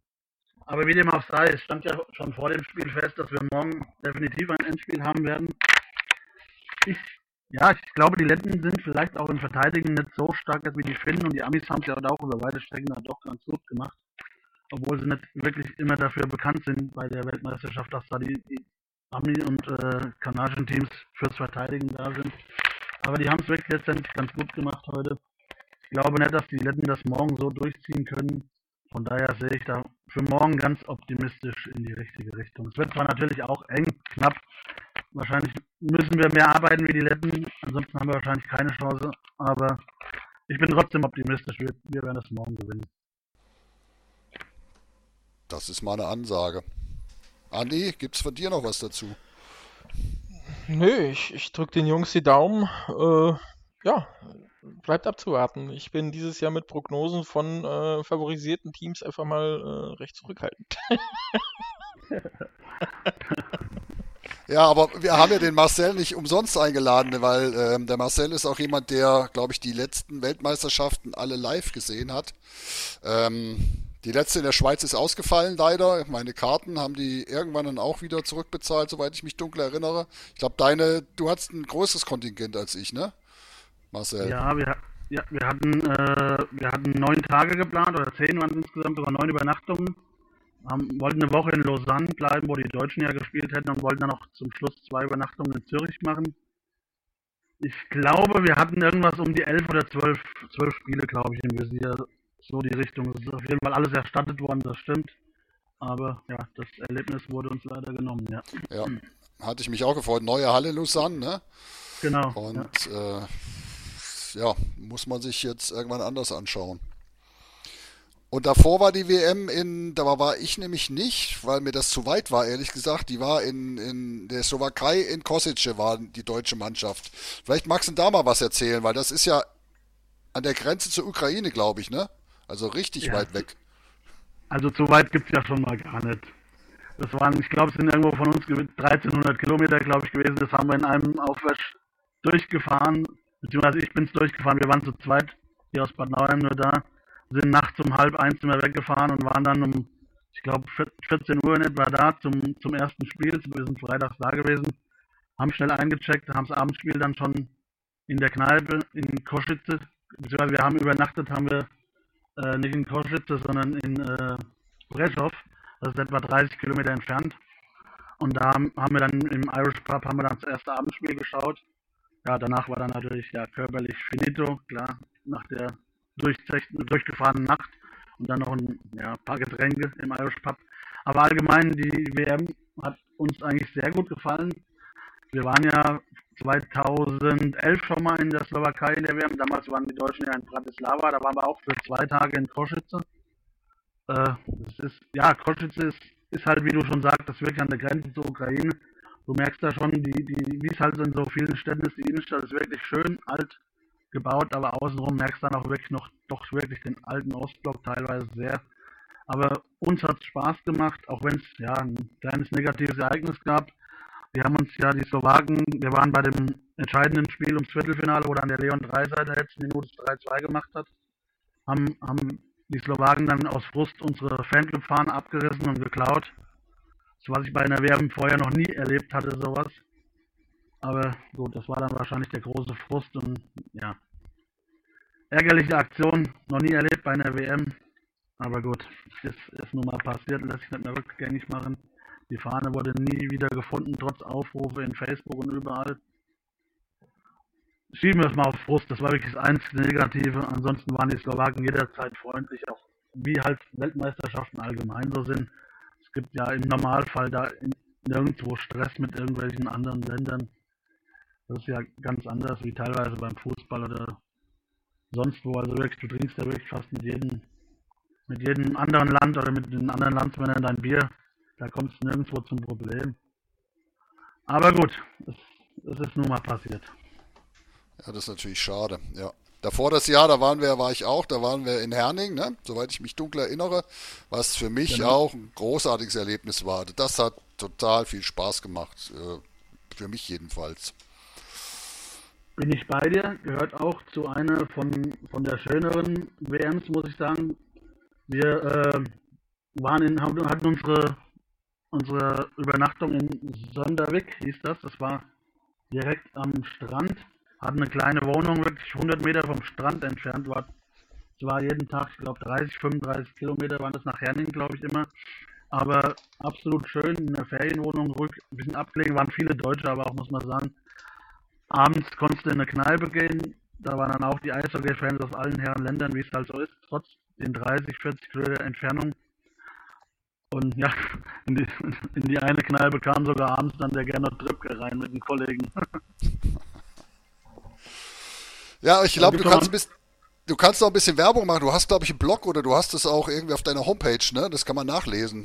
Aber wie dem auch sei, es stand ja schon vor dem Spiel fest, dass wir morgen definitiv ein Endspiel haben werden. Ich, ja, ich glaube, die Letten sind vielleicht auch im Verteidigen nicht so stark wie die Finnen und die Amis haben es ja auch über weite Strecken dann doch ganz gut gemacht. Obwohl sie nicht wirklich immer dafür bekannt sind bei der Weltmeisterschaft, dass da die, die Ami- und äh, kanadischen Teams fürs Verteidigen da sind. Aber die haben es wirklich letztendlich ganz gut gemacht heute. Ich glaube nicht, dass die Letten das morgen so durchziehen können. Von daher sehe ich da für morgen ganz optimistisch in die richtige Richtung. Es wird zwar natürlich auch eng, knapp. Wahrscheinlich müssen wir mehr arbeiten wie die Letten, ansonsten haben wir wahrscheinlich keine Chance. Aber ich bin trotzdem optimistisch, wir, wir werden das morgen gewinnen. Das ist meine Ansage. Andi, gibt's von dir noch was dazu? Nö, ich, ich drücke den Jungs die Daumen. Äh, ja, bleibt abzuwarten. Ich bin dieses Jahr mit Prognosen von äh, favorisierten Teams einfach mal äh, recht zurückhaltend. Ja, aber wir haben ja den Marcel nicht umsonst eingeladen, weil ähm, der Marcel ist auch jemand, der, glaube ich, die letzten Weltmeisterschaften alle live gesehen hat. Ähm, die letzte in der Schweiz ist ausgefallen, leider. Meine Karten haben die irgendwann dann auch wieder zurückbezahlt, soweit ich mich dunkel erinnere. Ich glaube, deine, du hattest ein größeres Kontingent als ich, ne? Marcel. Ja, wir, ja, wir, hatten, äh, wir hatten neun Tage geplant, oder zehn waren es insgesamt, sogar neun Übernachtungen. Haben, wollten eine Woche in Lausanne bleiben, wo die Deutschen ja gespielt hätten, und wollten dann noch zum Schluss zwei Übernachtungen in Zürich machen. Ich glaube, wir hatten irgendwas um die elf oder zwölf, zwölf Spiele, glaube ich, im Visier. So die Richtung. Es ist auf jeden Fall alles erstattet worden, das stimmt. Aber ja, das Erlebnis wurde uns leider genommen, ja. Ja, hatte ich mich auch gefreut. Neue Halle Lausanne, ne? Genau. Und ja. Äh, ja, muss man sich jetzt irgendwann anders anschauen. Und davor war die WM in, da war ich nämlich nicht, weil mir das zu weit war, ehrlich gesagt. Die war in, in der Slowakei in Kosice, war die deutsche Mannschaft. Vielleicht magst du da mal was erzählen, weil das ist ja an der Grenze zur Ukraine, glaube ich, ne? Also richtig ja. weit weg. Also zu weit gibt es ja schon mal gar nicht. Das waren, ich glaube, es sind irgendwo von uns 1300 Kilometer, glaube ich, gewesen. Das haben wir in einem Aufwasch durchgefahren beziehungsweise ich bin es durchgefahren, wir waren zu zweit hier aus Bad Nauheim nur da, sind nachts um halb eins immer weggefahren und waren dann um, ich glaube, 14 Uhr in etwa da zum, zum ersten Spiel. Wir sind freitags da gewesen, haben schnell eingecheckt, haben das Abendspiel dann schon in der Kneipe in Koschitze, wir haben übernachtet, haben wir äh, nicht in Koschitze, sondern in äh, Breschow, das ist etwa 30 Kilometer entfernt. Und da haben wir dann im Irish Pub haben wir dann das erste Abendspiel geschaut ja, danach war dann natürlich ja körperlich finito, klar, nach der durchgefahrenen Nacht und dann noch ein ja, paar Getränke im Irish Pub. Aber allgemein, die WM hat uns eigentlich sehr gut gefallen. Wir waren ja 2011 schon mal in der Slowakei in der WM. Damals waren die Deutschen ja in Bratislava, da waren wir auch für zwei Tage in Kosice. Äh, das ist, ja, Kosice ist, ist halt, wie du schon sagst, wirklich an der Grenze zur Ukraine du merkst da schon, die, die, wie es halt in so vielen Städten ist, die Innenstadt ist wirklich schön alt gebaut, aber außenrum merkst du dann auch wirklich noch, doch wirklich den alten Ostblock teilweise sehr. Aber uns hat es Spaß gemacht, auch wenn es ja ein kleines negatives Ereignis gab. Wir haben uns ja die Slowaken, wir waren bei dem entscheidenden Spiel ums Viertelfinale, wo dann der Leon Dreiser in der letzten Minute 3-2 gemacht hat, haben, haben die Slowaken dann aus Frust unsere Fanclub-Fahne abgerissen und geklaut was ich bei einer WM vorher noch nie erlebt hatte, sowas. Aber gut, das war dann wahrscheinlich der große Frust und ja. Ärgerliche Aktion, noch nie erlebt bei einer WM. Aber gut, ist, ist nun mal passiert, lässt sich nicht mehr rückgängig machen. Die Fahne wurde nie wieder gefunden, trotz Aufrufe in Facebook und überall. Schieben wir es mal auf Frust, das war wirklich das einzige Negative. Ansonsten waren die Slowaken jederzeit freundlich, auch wie halt Weltmeisterschaften allgemein so sind es gibt ja im Normalfall da nirgendwo Stress mit irgendwelchen anderen Ländern. Das ist ja ganz anders wie teilweise beim Fußball oder sonst wo. Also wirklich, du trinkst ja wirklich fast mit jedem, mit jedem anderen Land oder mit den anderen Landsmännern dein Bier. Da kommt es nirgendwo zum Problem. Aber gut, es, es ist nun mal passiert. Ja, das ist natürlich schade, ja. Davor das Jahr, da waren wir, war ich auch, da waren wir in Herning, ne? soweit ich mich dunkel erinnere, was für mich genau. auch ein großartiges Erlebnis war. Das hat total viel Spaß gemacht, äh, für mich jedenfalls. Bin ich bei dir, gehört auch zu einer von, von der schöneren WMs, muss ich sagen. Wir äh, waren in, hatten unsere, unsere Übernachtung in Sonderwick, hieß das. Das war direkt am Strand hatten eine kleine Wohnung, wirklich 100 Meter vom Strand entfernt. War zwar jeden Tag, ich glaube 30, 35 Kilometer waren das nach Herning, glaube ich immer. Aber absolut schön, in der Ferienwohnung, ruhig, ein bisschen abgelegen, waren viele Deutsche, aber auch, muss man sagen. Abends konntest du in eine Kneipe gehen, da waren dann auch die Eishockey-Fans aus allen Herren Ländern, wie es halt so ist, trotz den 30, 40 Kilometer Entfernung. Und ja, in die, in die eine Kneipe kam sogar abends dann der Gernot Trippke rein mit den Kollegen. Ja, ich glaube, du kannst, bis, du kannst noch ein bisschen Werbung machen. Du hast, glaube ich, einen Blog oder du hast es auch irgendwie auf deiner Homepage, ne? Das kann man nachlesen.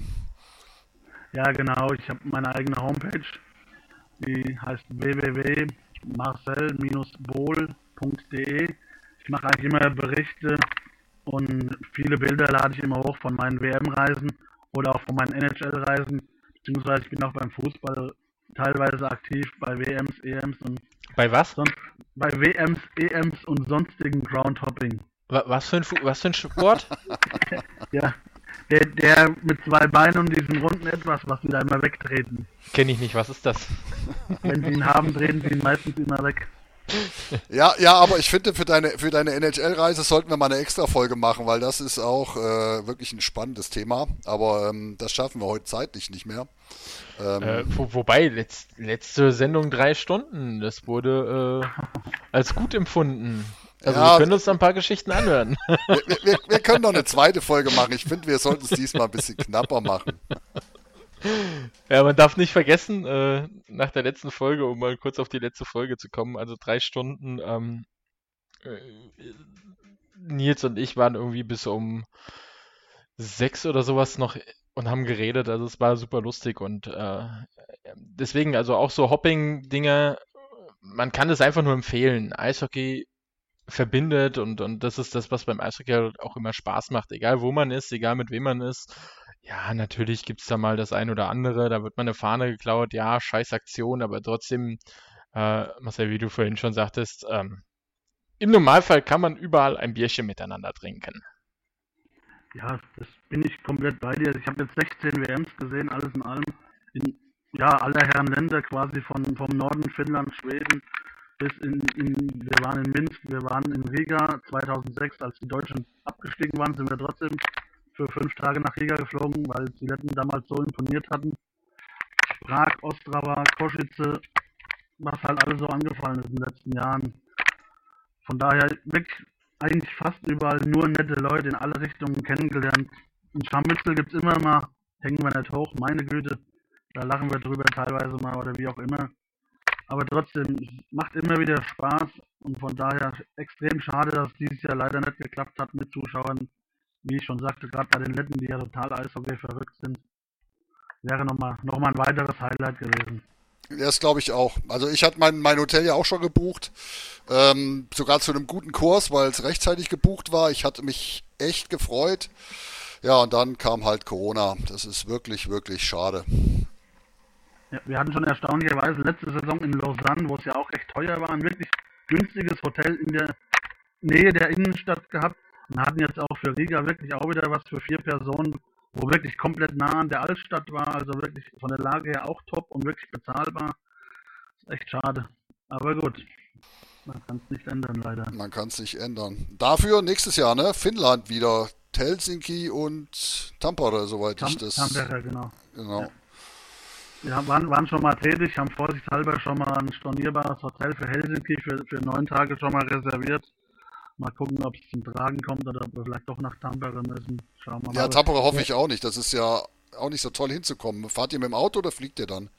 Ja, genau. Ich habe meine eigene Homepage. Die heißt www.marcel-bohl.de. Ich mache eigentlich immer Berichte und viele Bilder lade ich immer hoch von meinen WM-Reisen oder auch von meinen NHL-Reisen. Beziehungsweise ich bin auch beim Fußball teilweise aktiv bei WMs, EMs und bei was? Sonst, bei WMs, EMs und sonstigen Groundhopping. Was für ein, was für ein Sport? ja, der, der mit zwei Beinen und diesem runden Etwas, was sie da immer wegtreten. Kenne ich nicht, was ist das? Wenn sie ihn haben, treten sie ihn meistens immer weg. Ja, ja, aber ich finde, für deine, für deine NHL-Reise sollten wir mal eine extra Folge machen, weil das ist auch äh, wirklich ein spannendes Thema. Aber ähm, das schaffen wir heute zeitlich nicht mehr. Ähm, äh, wo, wobei, letzt, letzte Sendung drei Stunden, das wurde äh, als gut empfunden. Also ja, wir können uns ein paar Geschichten anhören. Wir, wir, wir können noch eine zweite Folge machen. Ich finde, wir sollten es diesmal ein bisschen knapper machen. Ja, man darf nicht vergessen, äh, nach der letzten Folge, um mal kurz auf die letzte Folge zu kommen, also drei Stunden, ähm, äh, Nils und ich waren irgendwie bis um sechs oder sowas noch und haben geredet. Also es war super lustig und äh, deswegen, also auch so Hopping-Dinge, man kann es einfach nur empfehlen. Eishockey verbindet und, und das ist das, was beim Eishockey halt auch immer Spaß macht, egal wo man ist, egal mit wem man ist. Ja, natürlich gibt es da mal das ein oder andere, da wird mal eine Fahne geklaut, ja, scheiß Aktion, aber trotzdem, äh, Marcel, wie du vorhin schon sagtest, ähm, im Normalfall kann man überall ein Bierchen miteinander trinken. Ja, das bin ich komplett bei dir. Ich habe jetzt 16 WMs gesehen, alles in allem. In ja, aller Herren Länder quasi von, vom Norden, Finnland, Schweden bis in, in, wir waren in Minsk, wir waren in Riga 2006, als die Deutschen abgestiegen waren, sind wir trotzdem für fünf Tage nach Riga geflogen, weil die Letten damals so imponiert hatten. Prag, Ostrava, Kosice, was halt alles so angefallen ist in den letzten Jahren. Von daher wirklich eigentlich fast überall nur nette Leute in alle Richtungen kennengelernt. In Scharmützel gibt es immer mal, hängen wir nicht hoch, meine Güte, da lachen wir drüber teilweise mal oder wie auch immer. Aber trotzdem, macht immer wieder Spaß und von daher extrem schade, dass es dieses Jahr leider nicht geklappt hat mit Zuschauern. Wie ich schon sagte, gerade bei den Letten, die ja total Eishockey verrückt sind, wäre nochmal noch mal ein weiteres Highlight gewesen. Das glaube ich auch. Also ich hatte mein, mein Hotel ja auch schon gebucht, ähm, sogar zu einem guten Kurs, weil es rechtzeitig gebucht war. Ich hatte mich echt gefreut. Ja, und dann kam halt Corona. Das ist wirklich, wirklich schade. Ja, wir hatten schon erstaunlicherweise letzte Saison in Lausanne, wo es ja auch recht teuer war, ein wirklich günstiges Hotel in der Nähe der Innenstadt gehabt und hatten jetzt auch für Riga wirklich auch wieder was für vier Personen wo wirklich komplett nah an der Altstadt war, also wirklich von der Lage her auch top und wirklich bezahlbar. Ist echt schade. Aber gut, man kann es nicht ändern, leider. Man kann es nicht ändern. Dafür nächstes Jahr, ne? Finnland wieder. Helsinki und Tampere, soweit Tam ich das. Tampere, genau. Genau. Ja. Wir waren, waren schon mal tätig, haben vorsichtshalber schon mal ein stornierbares Hotel für Helsinki für, für neun Tage schon mal reserviert. Mal gucken, ob es zum Tragen kommt oder ob wir vielleicht doch nach Tampere müssen. Schauen wir mal. Ja, Tampere hoffe ich auch nicht. Das ist ja auch nicht so toll hinzukommen. Fahrt ihr mit dem Auto oder fliegt ihr dann?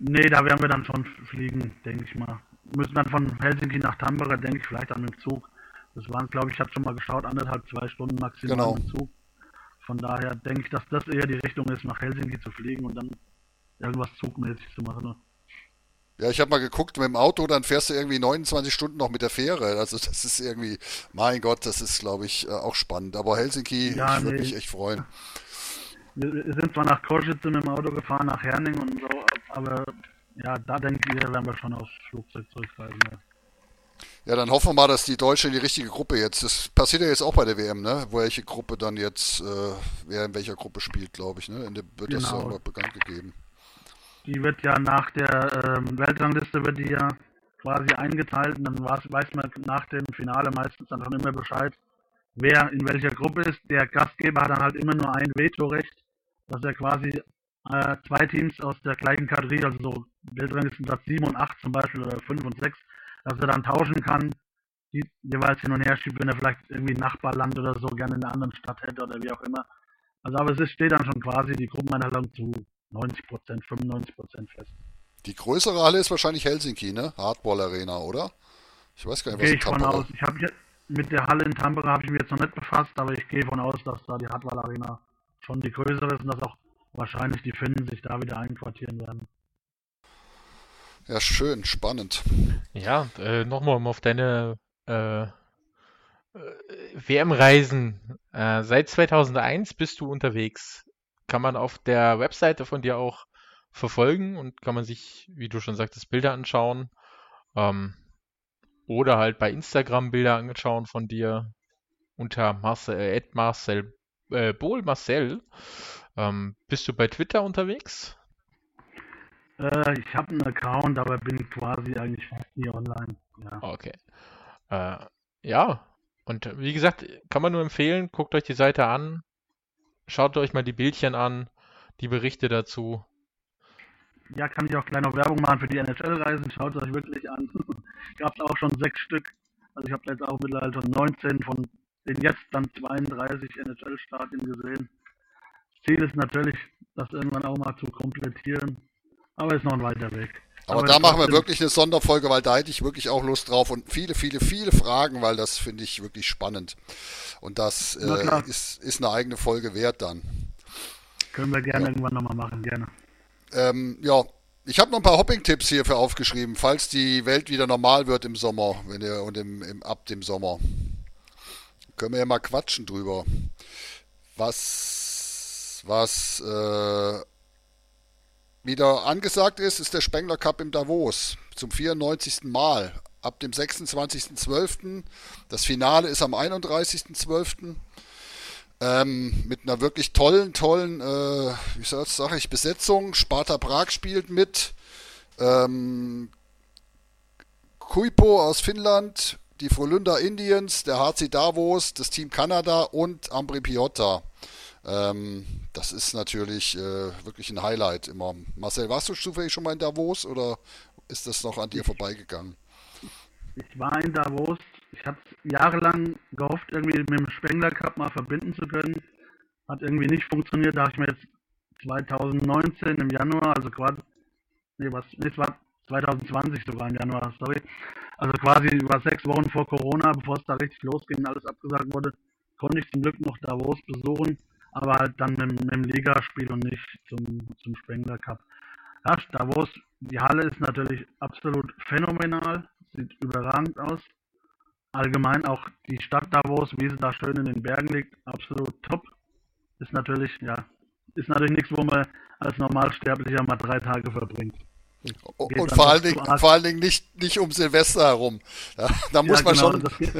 Nee, da werden wir dann schon fliegen, denke ich mal. Müssen dann von Helsinki nach Tampere, denke ich, vielleicht dann mit dem Zug. Das waren, glaube ich, ich habe schon mal geschaut, anderthalb, zwei Stunden maximal genau. mit dem Zug. Von daher denke ich, dass das eher die Richtung ist, nach Helsinki zu fliegen und dann irgendwas zugmäßig zu machen. Ja, ich habe mal geguckt, mit dem Auto, dann fährst du irgendwie 29 Stunden noch mit der Fähre. Also das ist irgendwie, mein Gott, das ist, glaube ich, äh, auch spannend. Aber Helsinki, ja, ich würde nee. mich echt freuen. Wir sind zwar nach Korsitze mit dem Auto gefahren, nach Herning und so, aber ja, da denke ich, werden wir schon aufs Flugzeug zurückreisen. Ja. ja, dann hoffen wir mal, dass die Deutsche in die richtige Gruppe jetzt, das passiert ja jetzt auch bei der WM, ne? Welche Gruppe dann jetzt, äh, wer in welcher Gruppe spielt, glaube ich, ne? In der wird genau. das ja auch bekannt gegeben die wird ja nach der ähm, Weltrangliste wird die ja quasi eingeteilt und dann weiß man nach dem Finale meistens dann schon immer Bescheid, wer in welcher Gruppe ist. Der Gastgeber hat dann halt immer nur ein Vetorecht, dass er quasi äh, zwei Teams aus der gleichen Kategorie, also so Weltranglistenplatz 7 und 8 zum Beispiel oder 5 und 6, dass er dann tauschen kann, die jeweils hin und her schiebt, wenn er vielleicht irgendwie ein Nachbarland oder so gerne in einer anderen Stadt hätte oder wie auch immer. Also aber es steht dann schon quasi die Gruppeneinteilung zu 90 Prozent, 95 Prozent fest. Die größere Halle ist wahrscheinlich Helsinki, ne? Hardball Arena, oder? Ich weiß gar nicht, was gehe ich von aus. Ich habe mit der Halle in Tampere habe ich mich jetzt noch nicht befasst, aber ich gehe von aus, dass da die Hardball Arena schon die größere ist und dass auch wahrscheinlich die Finnen sich da wieder einquartieren werden. Ja, schön, spannend. Ja, äh, nochmal um auf deine äh, äh WM-Reisen. Äh, seit 2001 bist du unterwegs kann man auf der Webseite von dir auch verfolgen und kann man sich, wie du schon sagtest, Bilder anschauen. Ähm, oder halt bei Instagram Bilder anschauen von dir unter Marcel, äh, Marcel äh, Bohl Marcel. Ähm, bist du bei Twitter unterwegs? Äh, ich habe einen Account, aber bin quasi eigentlich fast nie online. Ja. Okay. Äh, ja, und wie gesagt, kann man nur empfehlen, guckt euch die Seite an, Schaut euch mal die Bildchen an, die Berichte dazu. Ja, kann ich auch gleich noch Werbung machen für die NHL-Reisen. Schaut es euch wirklich an. Gab auch schon sechs Stück. Also ich habe jetzt auch mittlerweile schon 19 von den jetzt dann 32 NHL-Stadien gesehen. Ziel ist natürlich, das irgendwann auch mal zu komplettieren. Aber ist noch ein weiter Weg. Aber, Aber da machen wir wirklich eine Sonderfolge, weil da hätte ich wirklich auch Lust drauf und viele, viele, viele Fragen, weil das finde ich wirklich spannend. Und das äh, ist, ist eine eigene Folge wert dann. Können wir gerne ja. irgendwann nochmal machen, gerne. Ähm, ja, ich habe noch ein paar Hopping-Tipps hierfür aufgeschrieben, falls die Welt wieder normal wird im Sommer wenn ihr, und im, im, ab dem Sommer. Können wir ja mal quatschen drüber. Was, was äh, wieder angesagt ist, ist der Spengler Cup im Davos zum 94. Mal. Ab dem 26.12. Das Finale ist am 31.12. Ähm, mit einer wirklich tollen, tollen, äh, wie sage ich, Besetzung. Sparta Prag spielt mit. Ähm, Kuipo aus Finnland, die Frölunda Indians, der HC Davos, das Team Kanada und Ambri Piotta. Ähm, das ist natürlich äh, wirklich ein Highlight immer. Marcel, warst du zufällig schon mal in Davos oder ist das noch an dir vorbeigegangen? Ich war in Davos. Ich habe jahrelang gehofft, irgendwie mit dem Spengler Cup mal verbinden zu können. Hat irgendwie nicht funktioniert. Da habe ich mir jetzt 2019 im Januar, also quasi, nee, was, nee, es war 2020 sogar im Januar, sorry. Also quasi war sechs Wochen vor Corona, bevor es da richtig losging und alles abgesagt wurde, konnte ich zum Glück noch Davos besuchen aber halt dann mit, mit dem Ligaspiel und nicht zum, zum Spengler Cup. Ja, Davos, die Halle ist natürlich absolut phänomenal, sieht überragend aus. Allgemein auch die Stadt Davos, wie sie da schön in den Bergen liegt, absolut top. Ist natürlich, ja, ist natürlich nichts, wo man als Normalsterblicher mal drei Tage verbringt. Geht und vor allen, Dingen, vor allen Dingen nicht, nicht um Silvester herum. Ja, da muss ja, man genau, schon. Geht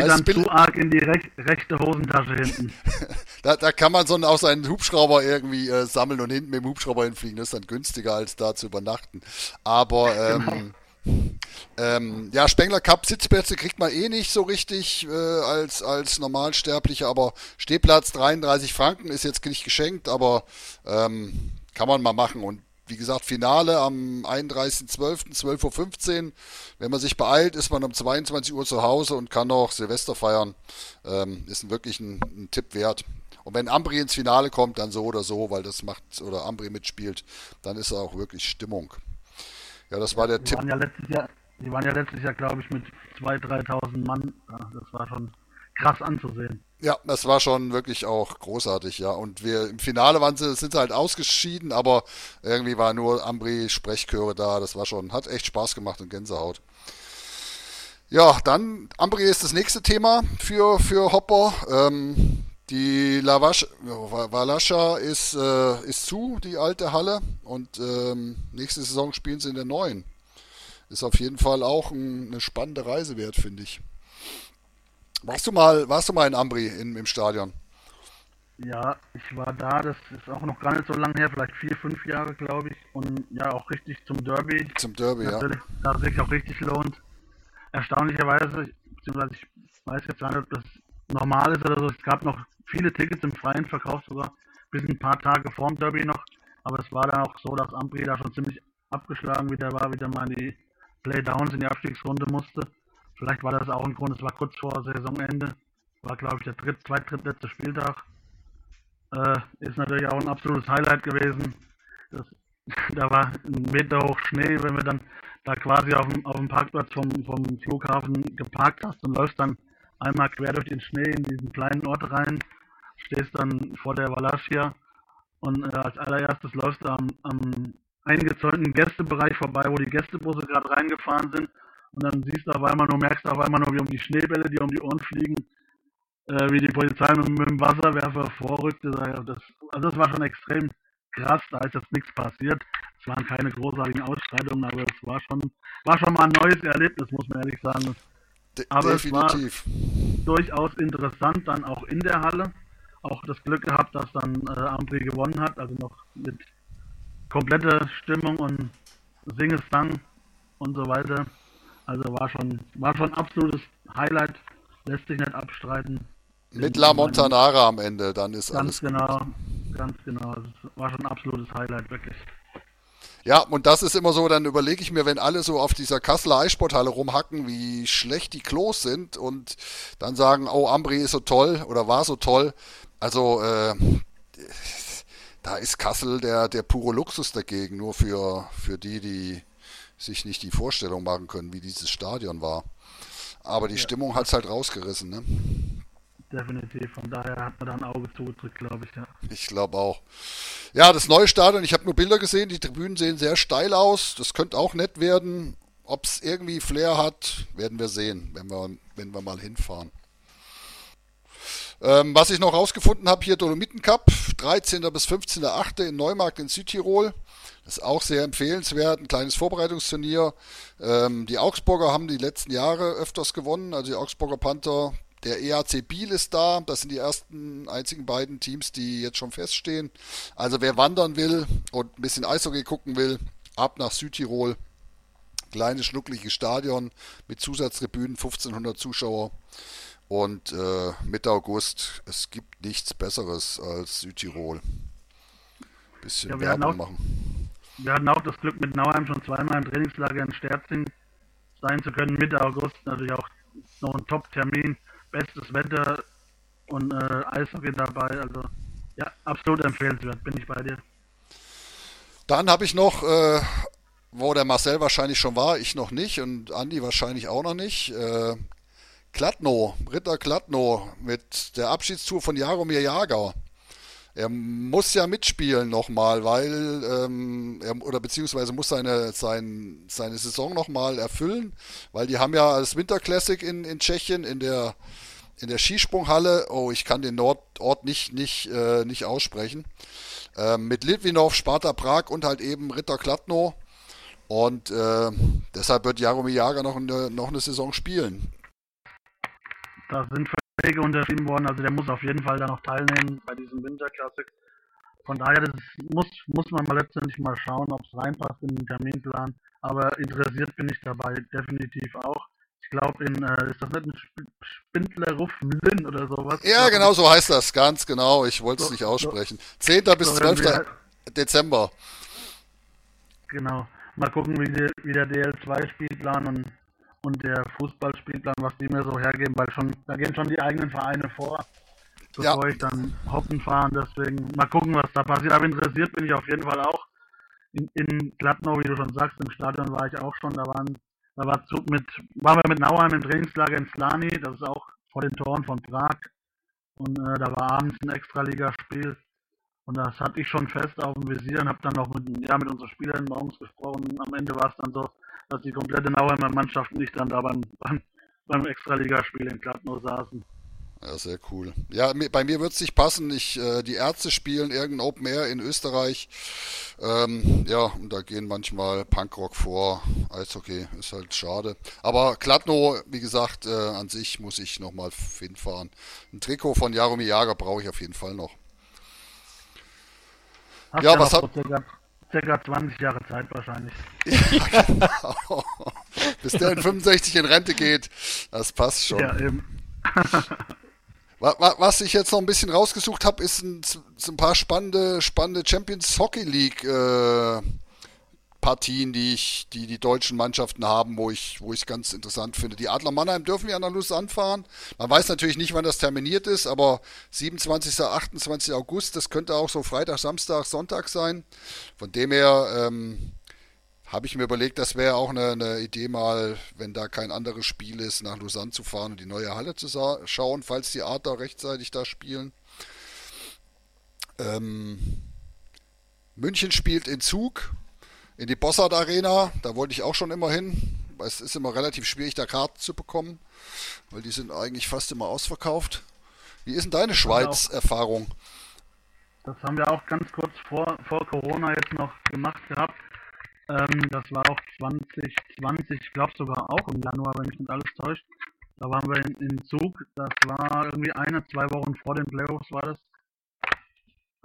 dann zu arg in die rech rechte Hosentasche hinten. da, da kann man so auch seinen Hubschrauber irgendwie äh, sammeln und hinten mit dem Hubschrauber hinfliegen. Das ist dann günstiger, als da zu übernachten. Aber ähm, genau. ähm, ja, Spengler Cup Sitzplätze kriegt man eh nicht so richtig äh, als, als Normalsterblicher, aber Stehplatz 33 Franken ist jetzt nicht geschenkt, aber ähm, kann man mal machen. Und wie gesagt, Finale am 31.12., 12.15 Uhr. Wenn man sich beeilt, ist man um 22 Uhr zu Hause und kann auch Silvester feiern. Ähm, ist wirklich ein, ein, Tipp wert. Und wenn Ambri ins Finale kommt, dann so oder so, weil das macht, oder Ambri mitspielt, dann ist auch wirklich Stimmung. Ja, das war der die Tipp. Waren ja letztes Jahr, die waren ja letztes Jahr, glaube ich, mit 2.000, 3.000 Mann. Ja, das war schon krass anzusehen. Ja, das war schon wirklich auch großartig, ja. Und wir im Finale waren sie, sind sie halt ausgeschieden, aber irgendwie war nur Ambri Sprechchöre da. Das war schon, hat echt Spaß gemacht und Gänsehaut. Ja, dann Ambri ist das nächste Thema für, für Hopper. Ähm, die Lavash, Valascha ist, äh, ist zu, die alte Halle. Und ähm, nächste Saison spielen sie in der neuen. Ist auf jeden Fall auch ein, eine spannende Reise wert, finde ich. Warst du mal, warst du mal in Ambri in, im Stadion? Ja, ich war da, das ist auch noch gar nicht so lange her, vielleicht vier, fünf Jahre, glaube ich. Und ja, auch richtig zum Derby. Zum Derby, Natürlich, ja. Da sich auch richtig lohnt. Erstaunlicherweise, beziehungsweise ich weiß jetzt gar nicht, ob das normal ist oder so, es gab noch viele Tickets im freien Verkauf, sogar bis ein paar Tage vorm Derby noch. Aber es war dann auch so, dass Ambri da schon ziemlich abgeschlagen wieder war, wieder mal in die Playdowns in die Abstiegsrunde musste. Vielleicht war das auch ein Grund, es war kurz vor Saisonende. War, glaube ich, der dritt, drittletzte Spieltag. Äh, ist natürlich auch ein absolutes Highlight gewesen. Das, da war ein Meter hoch Schnee, wenn wir dann da quasi auf dem, auf dem Parkplatz vom, vom Flughafen geparkt hast und läufst dann einmal quer durch den Schnee in diesen kleinen Ort rein, stehst dann vor der Wallachia und äh, als allererstes läufst du am, am eingezäunten Gästebereich vorbei, wo die Gästebusse gerade reingefahren sind und dann siehst du auf einmal nur, merkst du auf einmal nur, wie um die Schneebälle, die um die Ohren fliegen, äh, wie die Polizei mit, mit, dem Wasserwerfer vorrückte. Das, also das war schon extrem krass, da ist jetzt nichts passiert. Es waren keine großartigen Ausschreitungen, aber es war schon, war schon mal ein neues Erlebnis, muss man ehrlich sagen. De aber definitiv. es war durchaus interessant, dann auch in der Halle. Auch das Glück gehabt, dass dann äh, Ambri gewonnen hat, also noch mit kompletter Stimmung und Singesang und so weiter. Also war schon, war schon absolutes Highlight, lässt sich nicht abstreiten. Mit La Montanara am Ende, dann ist ganz alles. genau, ganz genau. Es war schon ein absolutes Highlight, wirklich. Ja, und das ist immer so, dann überlege ich mir, wenn alle so auf dieser Kasseler Eissporthalle rumhacken, wie schlecht die Klos sind und dann sagen, oh, Ambri ist so toll oder war so toll. Also, äh, da ist Kassel der, der pure Luxus dagegen, nur für, für die, die sich nicht die Vorstellung machen können, wie dieses Stadion war. Aber die ja. Stimmung hat es halt rausgerissen, ne? Definitiv, von daher hat man da ein Auge zugedrückt, glaube ich, ja. Ich glaube auch. Ja, das neue Stadion, ich habe nur Bilder gesehen, die Tribünen sehen sehr steil aus. Das könnte auch nett werden. Ob es irgendwie Flair hat, werden wir sehen, wenn wir, wenn wir mal hinfahren. Ähm, was ich noch rausgefunden habe, hier Dolomiten Cup, 13. bis 15.8. in Neumarkt in Südtirol. Das ist auch sehr empfehlenswert, ein kleines Vorbereitungsturnier. Ähm, die Augsburger haben die letzten Jahre öfters gewonnen, also die Augsburger Panther. Der EAC Biel ist da, das sind die ersten einzigen beiden Teams, die jetzt schon feststehen. Also wer wandern will und ein bisschen Eishockey gucken will, ab nach Südtirol. Kleines, schnuckliges Stadion mit Zusatztribünen, 1500 Zuschauer. Und äh, Mitte August, es gibt nichts Besseres als Südtirol. Bisschen ja, Werbung machen wir hatten auch das Glück, mit Nauheim schon zweimal im Trainingslager in Sterzing sein zu können. Mitte August natürlich auch noch ein Top-Termin, bestes Wetter und äh, Eishockey dabei. Also ja, absolut empfehlenswert, bin ich bei dir. Dann habe ich noch, äh, wo der Marcel wahrscheinlich schon war, ich noch nicht und Andi wahrscheinlich auch noch nicht. Äh, Kladno, Ritter Kladno mit der Abschiedstour von Jaromir Jager er muss ja mitspielen nochmal, weil ähm, er oder beziehungsweise muss seine, sein, seine Saison nochmal erfüllen, weil die haben ja das Winter Classic in, in Tschechien in der in der Skisprunghalle, oh, ich kann den Ort, Ort nicht, nicht, äh, nicht aussprechen, ähm, mit Litvinov, Sparta Prag und halt eben Ritter Kladno. Und äh, deshalb wird Jaromir Jager noch eine, noch eine Saison spielen. Da sind Verträge unterschrieben worden, also der muss auf jeden Fall da noch teilnehmen bei diesem Winterklassik. Von daher das muss, muss man mal letztendlich mal schauen, ob es reinpasst in den Terminplan. Aber interessiert bin ich dabei definitiv auch. Ich glaube, in äh, ist das nicht ein Spindlerruf Mlin oder sowas? Ja, genau so heißt das, ganz genau. Ich wollte es so, nicht aussprechen. So, 10. bis so 12. Wir, Dezember. Genau. Mal gucken, wie, die, wie der DL2-Spielplan und und der Fußballspielplan, was die mir so hergeben, weil schon, da gehen schon die eigenen Vereine vor, bevor ja. ich dann hoppen fahre. Deswegen mal gucken, was da passiert. Aber interessiert bin ich auf jeden Fall auch. In, in Gladnow, wie du schon sagst, im Stadion war ich auch schon. Da waren, da war zu, mit, waren wir mit Nauheim im Trainingslager in Slani. Das ist auch vor den Toren von Prag. Und äh, da war abends ein Extraligaspiel. Und das hatte ich schon fest auf dem Visier und habe dann noch mit, ja, mit unseren Spielern morgens gesprochen. Und am Ende war es dann so, dass die komplette Nauheimer Mannschaft nicht dann da beim, beim, beim Extraligaspiel in Gladnow saßen. Ja, sehr cool. Ja, bei mir wird es nicht passen. Ich, äh, die Ärzte spielen irgendein Open Air in Österreich. Ähm, ja, und da gehen manchmal Punkrock vor. Eishockey ist halt schade. Aber Kladno, wie gesagt, äh, an sich muss ich nochmal hinfahren. Ein Trikot von Jaromir Jager brauche ich auf jeden Fall noch. Hast ja, was hat. Circa, circa 20 Jahre Zeit wahrscheinlich. ja, genau. Bis der in 65 in Rente geht. Das passt schon. Ja, eben. Was ich jetzt noch ein bisschen rausgesucht habe, ist ein, ein, paar spannende, spannende Champions Hockey League äh, Partien, die ich, die die deutschen Mannschaften haben, wo ich, wo ich ganz interessant finde. Die Adler Mannheim dürfen ja nach Lausanne fahren. Man weiß natürlich nicht, wann das terminiert ist, aber 27. 28. August, das könnte auch so Freitag, Samstag, Sonntag sein. Von dem her ähm, habe ich mir überlegt, das wäre auch eine, eine, Idee mal, wenn da kein anderes Spiel ist, nach Lausanne zu fahren und die neue Halle zu schauen, falls die Adler rechtzeitig da spielen. Ähm, München spielt in Zug in die Bossard Arena. Da wollte ich auch schon immer hin. Es ist immer relativ schwierig, da Karten zu bekommen, weil die sind eigentlich fast immer ausverkauft. Wie ist denn deine Schweiz-Erfahrung? Das haben wir auch ganz kurz vor, vor Corona jetzt noch gemacht gehabt. Ähm, das war auch 2020, ich glaube sogar auch im Januar, wenn mich nicht alles täuscht. Da waren wir in, in Zug. Das war irgendwie eine, zwei Wochen vor den Playoffs war das.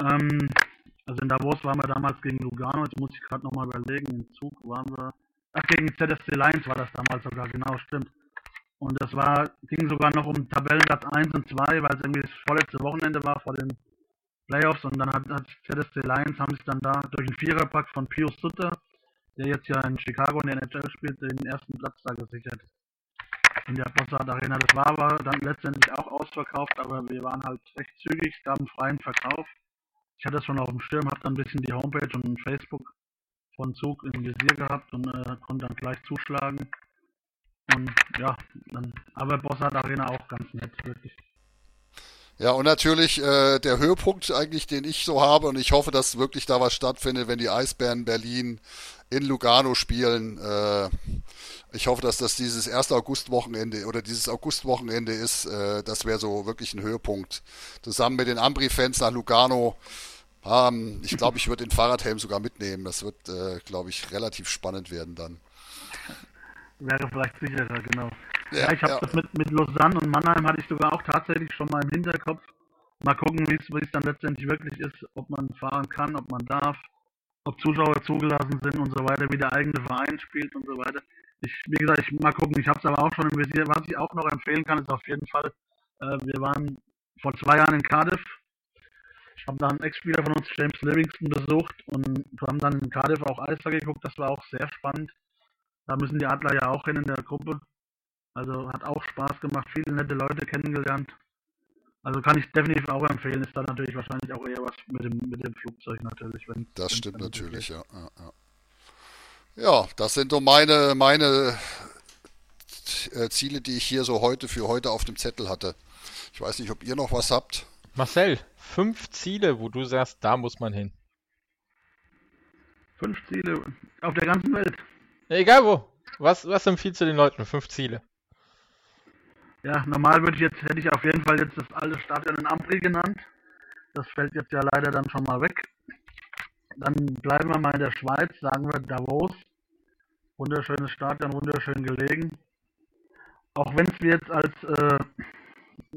Ähm, also in Davos waren wir damals gegen Lugano, jetzt muss ich gerade nochmal überlegen, im Zug waren wir. Ach, gegen ZSC Lions war das damals sogar, genau, stimmt. Und das war, ging sogar noch um Tabellenplatz 1 und 2, weil es irgendwie das vorletzte Wochenende war vor den Playoffs und dann hat, hat ZSC Lions haben sich dann da durch einen Viererpack von Pius Sutter der jetzt ja in Chicago in der NHL spielt, den ersten Platz da gesichert. In der Bossard Arena. Das war aber dann letztendlich auch ausverkauft, aber wir waren halt recht zügig, es gab einen freien Verkauf. Ich hatte das schon auf dem Schirm, habe dann ein bisschen die Homepage und Facebook von Zug im Visier gehabt und äh, konnte dann gleich zuschlagen. Und ja, dann, aber Bossard Arena auch ganz nett, wirklich. Ja, und natürlich äh, der Höhepunkt eigentlich, den ich so habe, und ich hoffe, dass wirklich da was stattfindet, wenn die Eisbären Berlin in Lugano spielen. Äh, ich hoffe, dass das dieses erste Augustwochenende oder dieses Augustwochenende ist. Äh, das wäre so wirklich ein Höhepunkt. Zusammen mit den Ambri-Fans nach Lugano. Ähm, ich glaube, ich würde den Fahrradhelm sogar mitnehmen. Das wird, äh, glaube ich, relativ spannend werden dann. Wäre vielleicht sicherer, genau. Ja, ja ich habe ja. das mit, mit Lausanne und Mannheim hatte ich sogar auch tatsächlich schon mal im Hinterkopf. Mal gucken, wie es dann letztendlich wirklich ist, ob man fahren kann, ob man darf ob Zuschauer zugelassen sind und so weiter, wie der eigene Verein spielt und so weiter. Ich, wie gesagt, ich mal gucken, ich habe es aber auch schon im Visier. Was ich auch noch empfehlen kann, ist auf jeden Fall, äh, wir waren vor zwei Jahren in Cardiff. Ich habe da einen Ex-Spieler von uns, James Livingston, besucht und wir haben dann in Cardiff auch Eishockey geguckt. Das war auch sehr spannend. Da müssen die Adler ja auch hin in der Gruppe. Also hat auch Spaß gemacht, viele nette Leute kennengelernt. Also kann ich definitiv auch empfehlen, ist dann natürlich wahrscheinlich auch eher was mit dem, mit dem Flugzeug natürlich. Wenn, das stimmt natürlich, ja, ja, ja. Ja, das sind so meine, meine äh, Ziele, die ich hier so heute für heute auf dem Zettel hatte. Ich weiß nicht, ob ihr noch was habt. Marcel, fünf Ziele, wo du sagst, da muss man hin. Fünf Ziele auf der ganzen Welt. Egal wo. Was, was empfiehlst du den Leuten? Fünf Ziele. Ja, normal würde ich jetzt, hätte ich auf jeden Fall jetzt das alte Stadion in Ampri genannt. Das fällt jetzt ja leider dann schon mal weg. Dann bleiben wir mal in der Schweiz, sagen wir Davos. Wunderschönes Stadion, wunderschön gelegen. Auch wenn es mir jetzt als äh,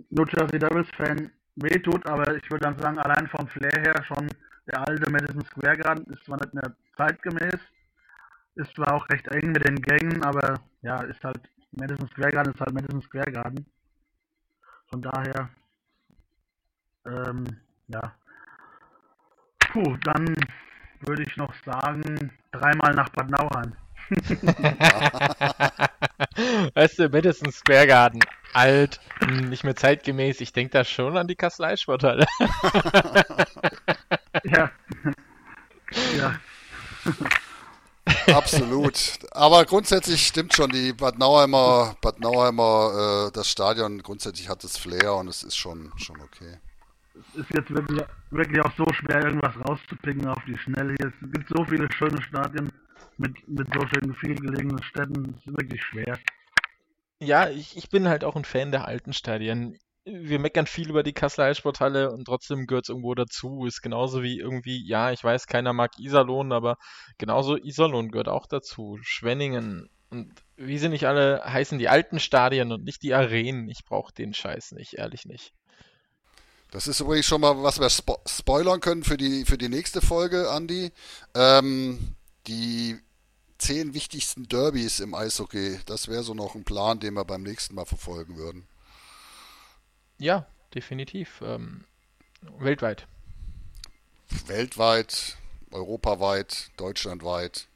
New Jersey Devils Fan wehtut, aber ich würde dann sagen, allein vom Flair her schon der alte Madison Square Garden ist zwar nicht mehr zeitgemäß, ist zwar auch recht eng mit den Gängen, aber ja, ist halt Madison Square Garden ist halt Madison Square Garden. Von daher, ähm, ja. Puh, dann würde ich noch sagen, dreimal nach Bad Nauheim. weißt du, Madison Square Garden, alt, nicht mehr zeitgemäß. Ich denke da schon an die Kassel Sporthalle. ja. ja. Absolut. Aber grundsätzlich stimmt schon, die Bad Nauheimer, Bad Nauheimer, äh, das Stadion grundsätzlich hat das Flair und es ist schon, schon okay. Es ist jetzt wirklich, wirklich auch so schwer, irgendwas rauszupicken auf die Schnelle. Hier. Es gibt so viele schöne Stadien mit, mit so schön viel gelegenen Städten. Es ist wirklich schwer. Ja, ich, ich bin halt auch ein Fan der alten Stadien. Wir meckern viel über die Kasseler Eissporthalle und trotzdem gehört es irgendwo dazu. Ist genauso wie irgendwie, ja, ich weiß, keiner mag Iserlohn, aber genauso Iserlohn gehört auch dazu. Schwenningen. Und wie sie nicht alle heißen, die alten Stadien und nicht die Arenen. Ich brauche den Scheiß nicht, ehrlich nicht. Das ist übrigens schon mal, was wir spo spoilern können für die, für die nächste Folge, Andi. Ähm, die zehn wichtigsten Derbys im Eishockey. Das wäre so noch ein Plan, den wir beim nächsten Mal verfolgen würden. Ja, definitiv. Ähm, weltweit. Weltweit, europaweit, deutschlandweit,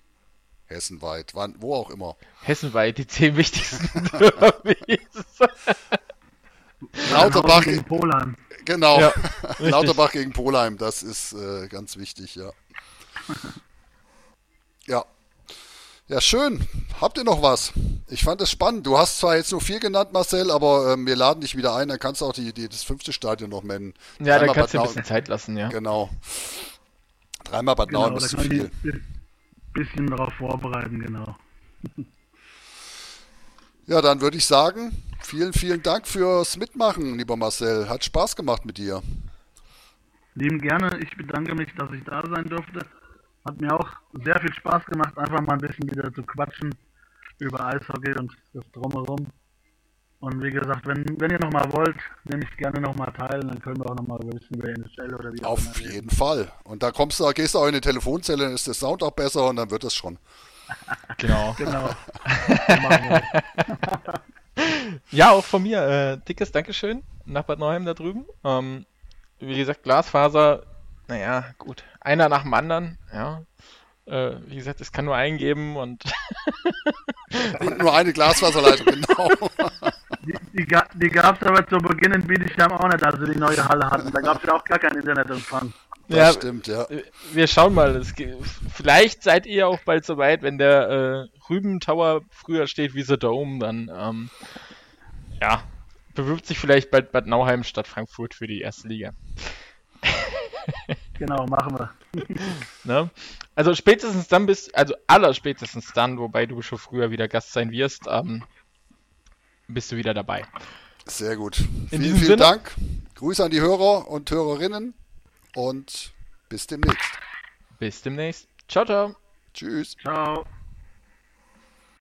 hessenweit, wann, wo auch immer. Hessenweit, die zehn wichtigsten. Lauterbach gegen Polheim. Genau. Ja, Lauterbach gegen Polheim, das ist äh, ganz wichtig, ja. ja. Ja, schön. Habt ihr noch was? Ich fand es spannend. Du hast zwar jetzt nur vier genannt, Marcel, aber ähm, wir laden dich wieder ein. Dann kannst du auch die, die, das fünfte Stadion noch nennen. Ja, da kannst du ein bisschen Zeit lassen, ja. Genau. Dreimal Bad genau, Nauen ist zu viel. Ein bisschen darauf vorbereiten, genau. Ja, dann würde ich sagen, vielen, vielen Dank fürs Mitmachen, lieber Marcel. Hat Spaß gemacht mit dir. Lieben gerne. Ich bedanke mich, dass ich da sein durfte. Hat mir auch sehr viel Spaß gemacht, einfach mal ein bisschen wieder zu quatschen über Eishockey und das Drumherum. Und wie gesagt, wenn, wenn ihr nochmal wollt, nehme ich gerne nochmal teil, dann können wir auch nochmal ein bisschen über NHL oder wie Auf jeden Fall. Und da kommst du, gehst du auch in die Telefonzelle, dann ist der Sound auch besser und dann wird es schon. Genau. genau. ja, auch von mir. Äh, dickes Dankeschön nach Bad Neuheim da drüben. Ähm, wie gesagt, Glasfaser naja, gut. Einer nach dem anderen, ja. Äh, wie gesagt, es kann nur eingeben und. nur eine Glasfaserleitung, genau. Die, die, die gab es aber zu Beginn in Bietigheim auch nicht, als wir die neue Halle hatten. Da gab es ja auch gar keinen Internetempfang. Das ja, stimmt, ja. Wir schauen mal. Es, vielleicht seid ihr auch bald so weit, wenn der äh, Rüben Tower früher steht wie The Dome, dann ähm, ja, bewirbt sich vielleicht bald Bad Nauheim statt Frankfurt für die erste Liga. Genau, machen wir. ne? Also spätestens dann bist, also aller spätestens dann, wobei du schon früher wieder Gast sein wirst, ähm, bist du wieder dabei. Sehr gut. In vielen, vielen Sinne, Dank. Grüße an die Hörer und Hörerinnen und bis demnächst. Bis demnächst. Ciao, ciao. Tschüss. Ciao.